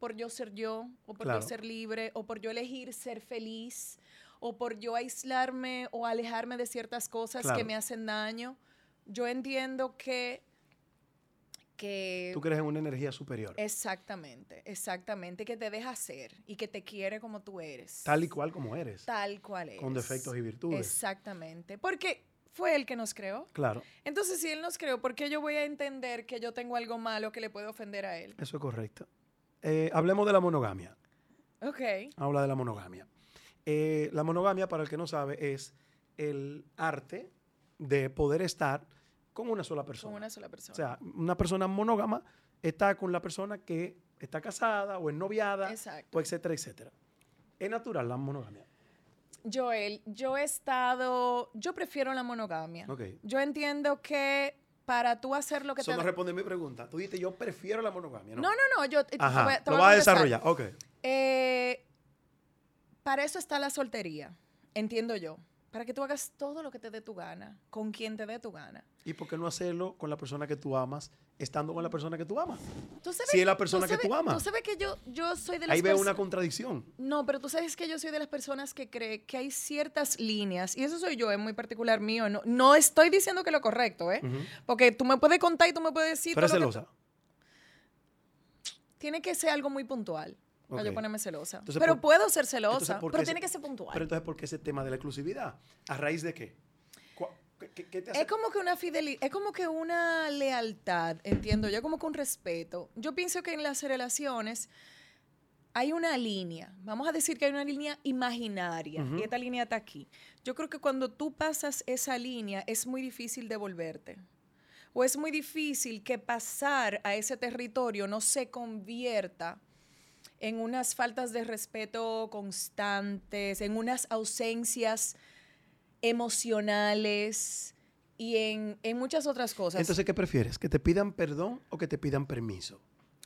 por yo ser yo o por Claro. yo ser libre o por yo elegir ser feliz o por yo aislarme o alejarme de ciertas cosas Claro. que me hacen daño. Yo entiendo que que Tú crees en una energía superior. exactamente, exactamente que te deja ser y que te quiere como tú eres. Tal y cual como eres. tal cual eres. Con defectos y virtudes. Exactamente, porque fue él que nos creó. Claro, Entonces, si él nos creó, ¿por qué yo voy a entender que yo tengo algo malo que le puede ofender a él? eso es correcto. Eh, hablemos de la monogamia. Ok. Habla de la monogamia. Eh, la monogamia, para el que no sabe, es el arte de poder estar con una sola persona. Con una sola persona. O sea, una persona monógama está con la persona que está casada o es noviada, Exacto. o etcétera, etcétera. Es natural la monogamia. Joel, yo he estado, yo prefiero la monogamia. Ok. Yo entiendo que para tú hacer lo que Eso te no responde a mi pregunta. Tú dijiste, yo prefiero la monogamia. No, No, no, no, yo te- te Ajá, voy a- te lo voy a vas a contestar. desarrollar. Ok. Eh, para eso está la soltería, entiendo yo. Para que tú hagas todo lo que te dé tu gana, con quien te dé tu gana. ¿Y por qué no hacerlo con la persona que tú amas, estando con la persona que tú amas? ¿Tú sabes, Si es la persona que tú amas. Tú sabes que yo, yo soy de las Ahí veo una contradicción. No, pero tú sabes que yo soy de las personas que cree que hay ciertas líneas, y eso soy yo, es muy particular mío. No, no estoy diciendo que lo correcto, ¿eh? Porque tú me puedes contar y tú me puedes decir. Que celosa. Tiene que ser algo muy puntual. Para yo Ok. ponerme celosa. Entonces, pero por- puedo ser entonces, celosa, ¿por pero tiene que ser puntual. Pero entonces, ¿por qué ese tema de la exclusividad? ¿A raíz de qué? Qué- qué- te hace? Es como que una fidelidad, es como que una lealtad, entiendo yo, como que un respeto. Yo pienso que en las relaciones hay una línea, vamos a decir que hay una línea imaginaria, Ujú. y esta línea está aquí. Yo creo que cuando tú pasas esa línea es muy difícil devolverte. O es muy difícil que pasar a ese territorio no se convierta en unas faltas de respeto constantes, en unas ausencias emocionales y en, en muchas otras cosas. Entonces, ¿qué prefieres? ¿Que te pidan perdón o que te pidan permiso?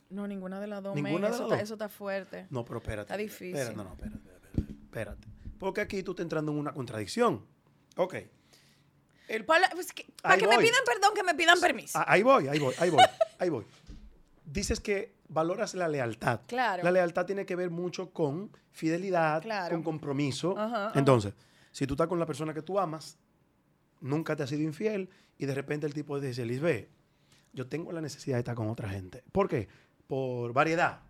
no, ninguna de las dos. Ninguna men, de eso, las está, dos. eso está fuerte. No, pero espérate. Está difícil. Espérate, no, no, espérate, espérate, espérate. Porque aquí tú estás entrando en una contradicción. Ok. El- Para, pues, que, para Ahí que me pidan perdón, que me pidan permiso. Ah, ahí voy, ahí voy, ahí voy, ahí voy. Dices que valoras la lealtad. Claro. La lealtad tiene que ver mucho con fidelidad, Claro. con compromiso. Ajá, ajá. Entonces, si tú estás con la persona que tú amas, nunca te has sido infiel y de repente el tipo dice, Lisbeth, yo tengo la necesidad de estar con otra gente. ¿Por qué? Por variedad.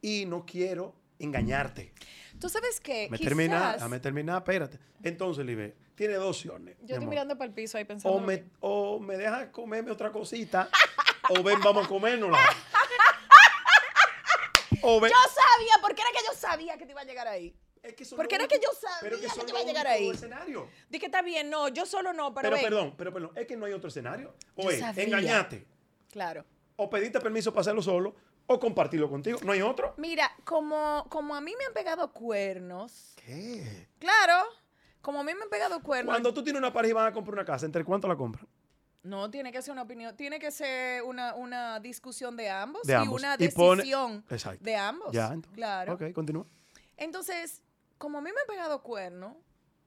Y no quiero engañarte. Tú sabes que Me termina, déjame terminar, espérate. Entonces, Lisbeth, tiene dos opciones. Yo estoy mirando para el piso ahí pensando. O me, que- o me deja comerme otra cosita, o ven, vamos a comérnosla. o ven, Yo sabía, porque era que yo sabía que te iba a llegar ahí. Es que Porque era que yo sabía pero que son te iba a llegar ahí. escenarios. Di que está bien, no, yo solo no, pero, Pero ven. perdón, pero perdón, es que no hay otro escenario. O Yo es, sabía. engañate, Claro. o pediste permiso para hacerlo solo, o compartirlo contigo. No hay otro. Mira, como, como a mí me han pegado cuernos, ¿Qué? claro, como a mí me han pegado cuernos, Cuando tú tienes una pareja y van a comprar una casa, ¿entre cuánto la compran? no tiene que ser una opinión, tiene que ser una, una discusión de ambos De y ambos. una Y pone- decisión Exacto. de ambos. Ya, entonces. Claro. Ok, continúa. Entonces, como a mí me han pegado cuerno,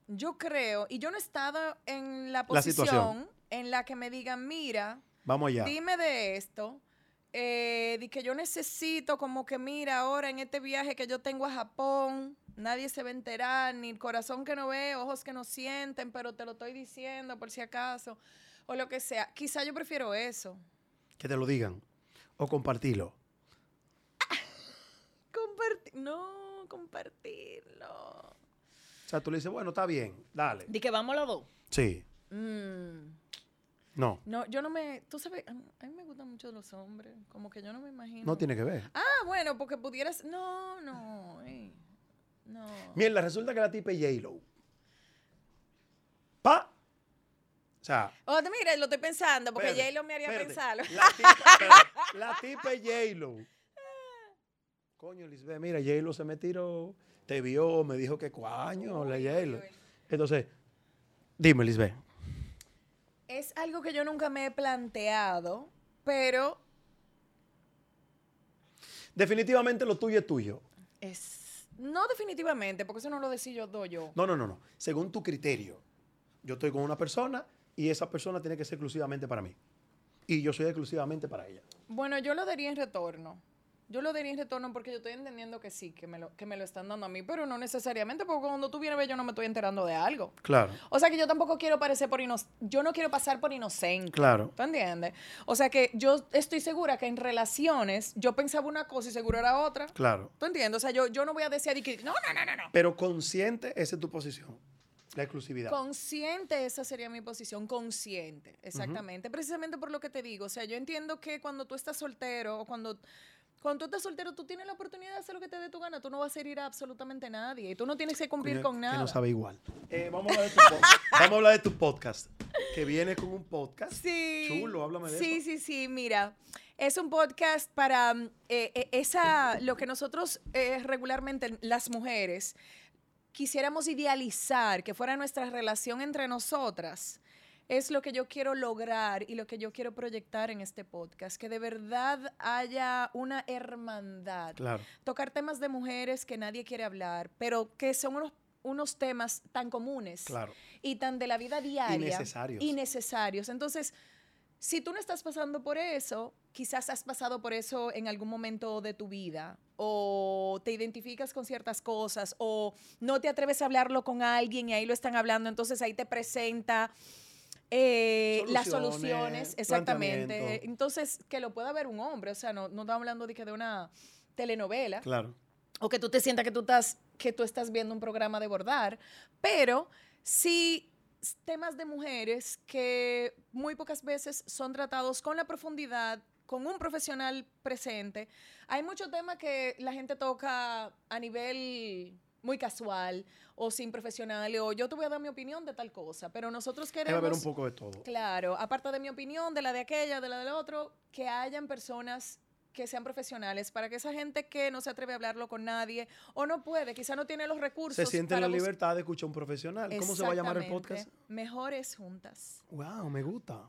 yo creo, y yo no he estado en la posición en la que me digan, mira, Vamos allá. dime de esto, eh, de que yo necesito como que, mira, ahora en este viaje que yo tengo a Japón, nadie se va a enterar, ni el corazón que no ve, ojos que no sienten, pero te lo estoy diciendo por si acaso, o lo que sea. Quizá yo prefiero eso. Que te lo digan. O compartirlo. Compartir, no, compartirlo. O sea, tú le dices, bueno, está bien, dale. De que vamos los dos. Sí. Mm. No, No, yo no me. Tú sabes, a mí, me gustan mucho los hombres. Como que yo no me imagino. no tiene que ver. Ah, bueno, porque pudieras. No, no. ey, no. Mierda, resulta que la tipa es J-Lo. Pa. O sea, Oh, mira, lo estoy pensando, porque espérate, J-Lo me haría espérate. pensarlo. La tipa, espérate, la tipa es J-Lo. Coño, Lisbeth, mira, J-Lo se me tiró, te vio, me dijo que coño, la J-Lo. Entonces, dime, Lisbeth. Es algo que yo nunca me he planteado, pero Definitivamente lo tuyo es tuyo. es. No definitivamente, porque eso no lo decido yo, yo. No, no, no, no. Según tu criterio. Yo estoy con una persona y esa persona tiene que ser exclusivamente para mí. Y yo soy exclusivamente para ella. Bueno, yo lo daría en retorno. Yo lo daría en retorno porque yo estoy entendiendo que sí, que me lo, que me lo están dando a mí, pero no necesariamente, porque cuando tú vienes a ver, yo no me estoy enterando de algo. Claro, O sea que yo tampoco quiero parecer por inocente. Yo no quiero pasar por inocente. claro. ¿Tú entiendes? O sea que yo estoy segura que en relaciones yo pensaba una cosa y seguro era otra. Claro. ¿Tú entiendes? O sea, yo, yo no voy a decir de que no, no, no, no, no. Pero consciente, esa es tu posición. La exclusividad. Consciente, esa sería mi posición, consciente, exactamente. Precisamente por lo que te digo, o sea, yo entiendo que cuando tú estás soltero o cuando, cuando tú estás soltero, tú tienes la oportunidad de hacer lo que te dé tu gana, tú no vas a herir a absolutamente nadie y tú no tienes que cumplir Coño, con Que nada. no sabe igual. Eh, vamos, a hablar de tu po- vamos a hablar de tu podcast. Que viene con un podcast. Sí. Chulo, háblame de sí, eso. Sí, sí, mira. Es un podcast para mm, eh, eh, esa, lo que nosotros eh, regularmente, las mujeres, quisiéramos idealizar que fuera nuestra relación entre nosotras. Es lo que yo quiero lograr y lo que yo quiero proyectar en este podcast, que de verdad haya una hermandad Claro. tocar temas de mujeres que nadie quiere hablar, pero que son unos, unos temas tan comunes Claro. y tan de la vida diaria. necesarios. Y necesarios. Entonces, si tú no estás pasando por eso, quizás has pasado por eso en algún momento de tu vida, o te identificas con ciertas cosas, o no te atreves a hablarlo con alguien y ahí lo están hablando, entonces ahí te presenta eh, las Soluciones, exactamente. Entonces, que lo pueda ver un hombre, o sea, no, no estamos hablando de, que de una telenovela Claro. o que tú te sientas que tú estás, que tú estás viendo un programa de bordar, pero sí temas de mujeres que muy pocas veces son tratados con la profundidad, con un profesional presente. Hay muchos temas que la gente toca a nivel muy casual o sin profesional o yo te voy a dar mi opinión de tal cosa, pero nosotros Debe queremos haber un poco de todo. Claro, aparte de mi opinión, de la de aquella, de la del otro, que hayan personas que sean profesionales para que esa gente que no se atreve a hablarlo con nadie o no puede, quizá no tiene los recursos. Se siente en para la libertad de escuchar a un profesional. ¿Cómo se va a llamar el podcast? Mejores juntas. Wow, me gusta.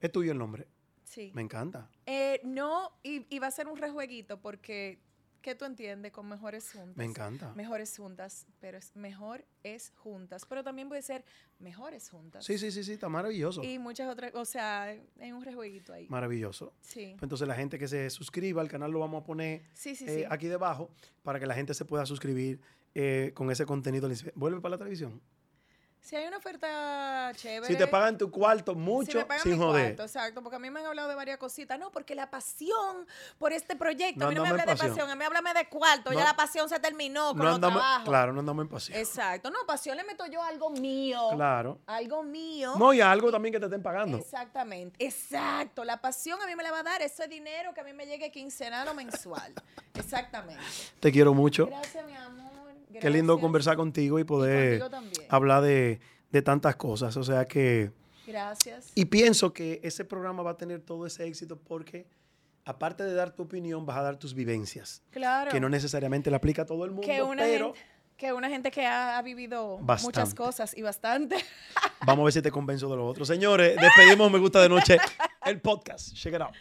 Es tuyo el nombre. Sí. Me encanta. Eh, no, y, y va a ser un rejueguito porque, ¿qué tú entiendes con mejores juntas? Me encanta. Mejores juntas, pero es mejor es juntas, pero también puede ser mejores juntas. Sí, sí, sí, sí, está maravilloso. Y muchas otras, o sea, hay un rejueguito ahí. Maravilloso. Sí. Entonces la gente que se suscriba al canal lo vamos a poner Sí, sí, eh, sí. aquí debajo para que la gente se pueda suscribir eh, con ese contenido. Vuelve para la televisión. Si hay una oferta chévere. Si te pagan tu cuarto si mucho, me pagan sin mi joder. cuarto, exacto, porque a mí me han hablado de varias cositas. No, porque la pasión por este proyecto, No a mí no me en de pasión. a mí háblame de cuarto, No- ya la pasión se terminó con No los trabajos. claro, no andamos en pasión. Exacto, no, pasión le meto yo algo mío. Claro. Algo mío. No, y algo también que te estén pagando. Exactamente, exacto. La pasión a mí me la va a dar ese dinero que a mí me llegue quincenal o mensual. Exactamente. Te quiero mucho. Gracias, mi amor. Qué lindo conversar contigo y poder hablar de, de tantas cosas. O sea que... Gracias. Y pienso que ese programa va a tener todo ese éxito porque, aparte de dar tu opinión, vas a dar tus vivencias. claro. Que no necesariamente le aplica a todo el mundo, que una pero gente, que una gente que ha, ha vivido Bastante. muchas cosas y bastante. vamos a ver si te convenzo de lo otro. Señores, despedimos Me Gusta de Noche, el podcast. Check it out.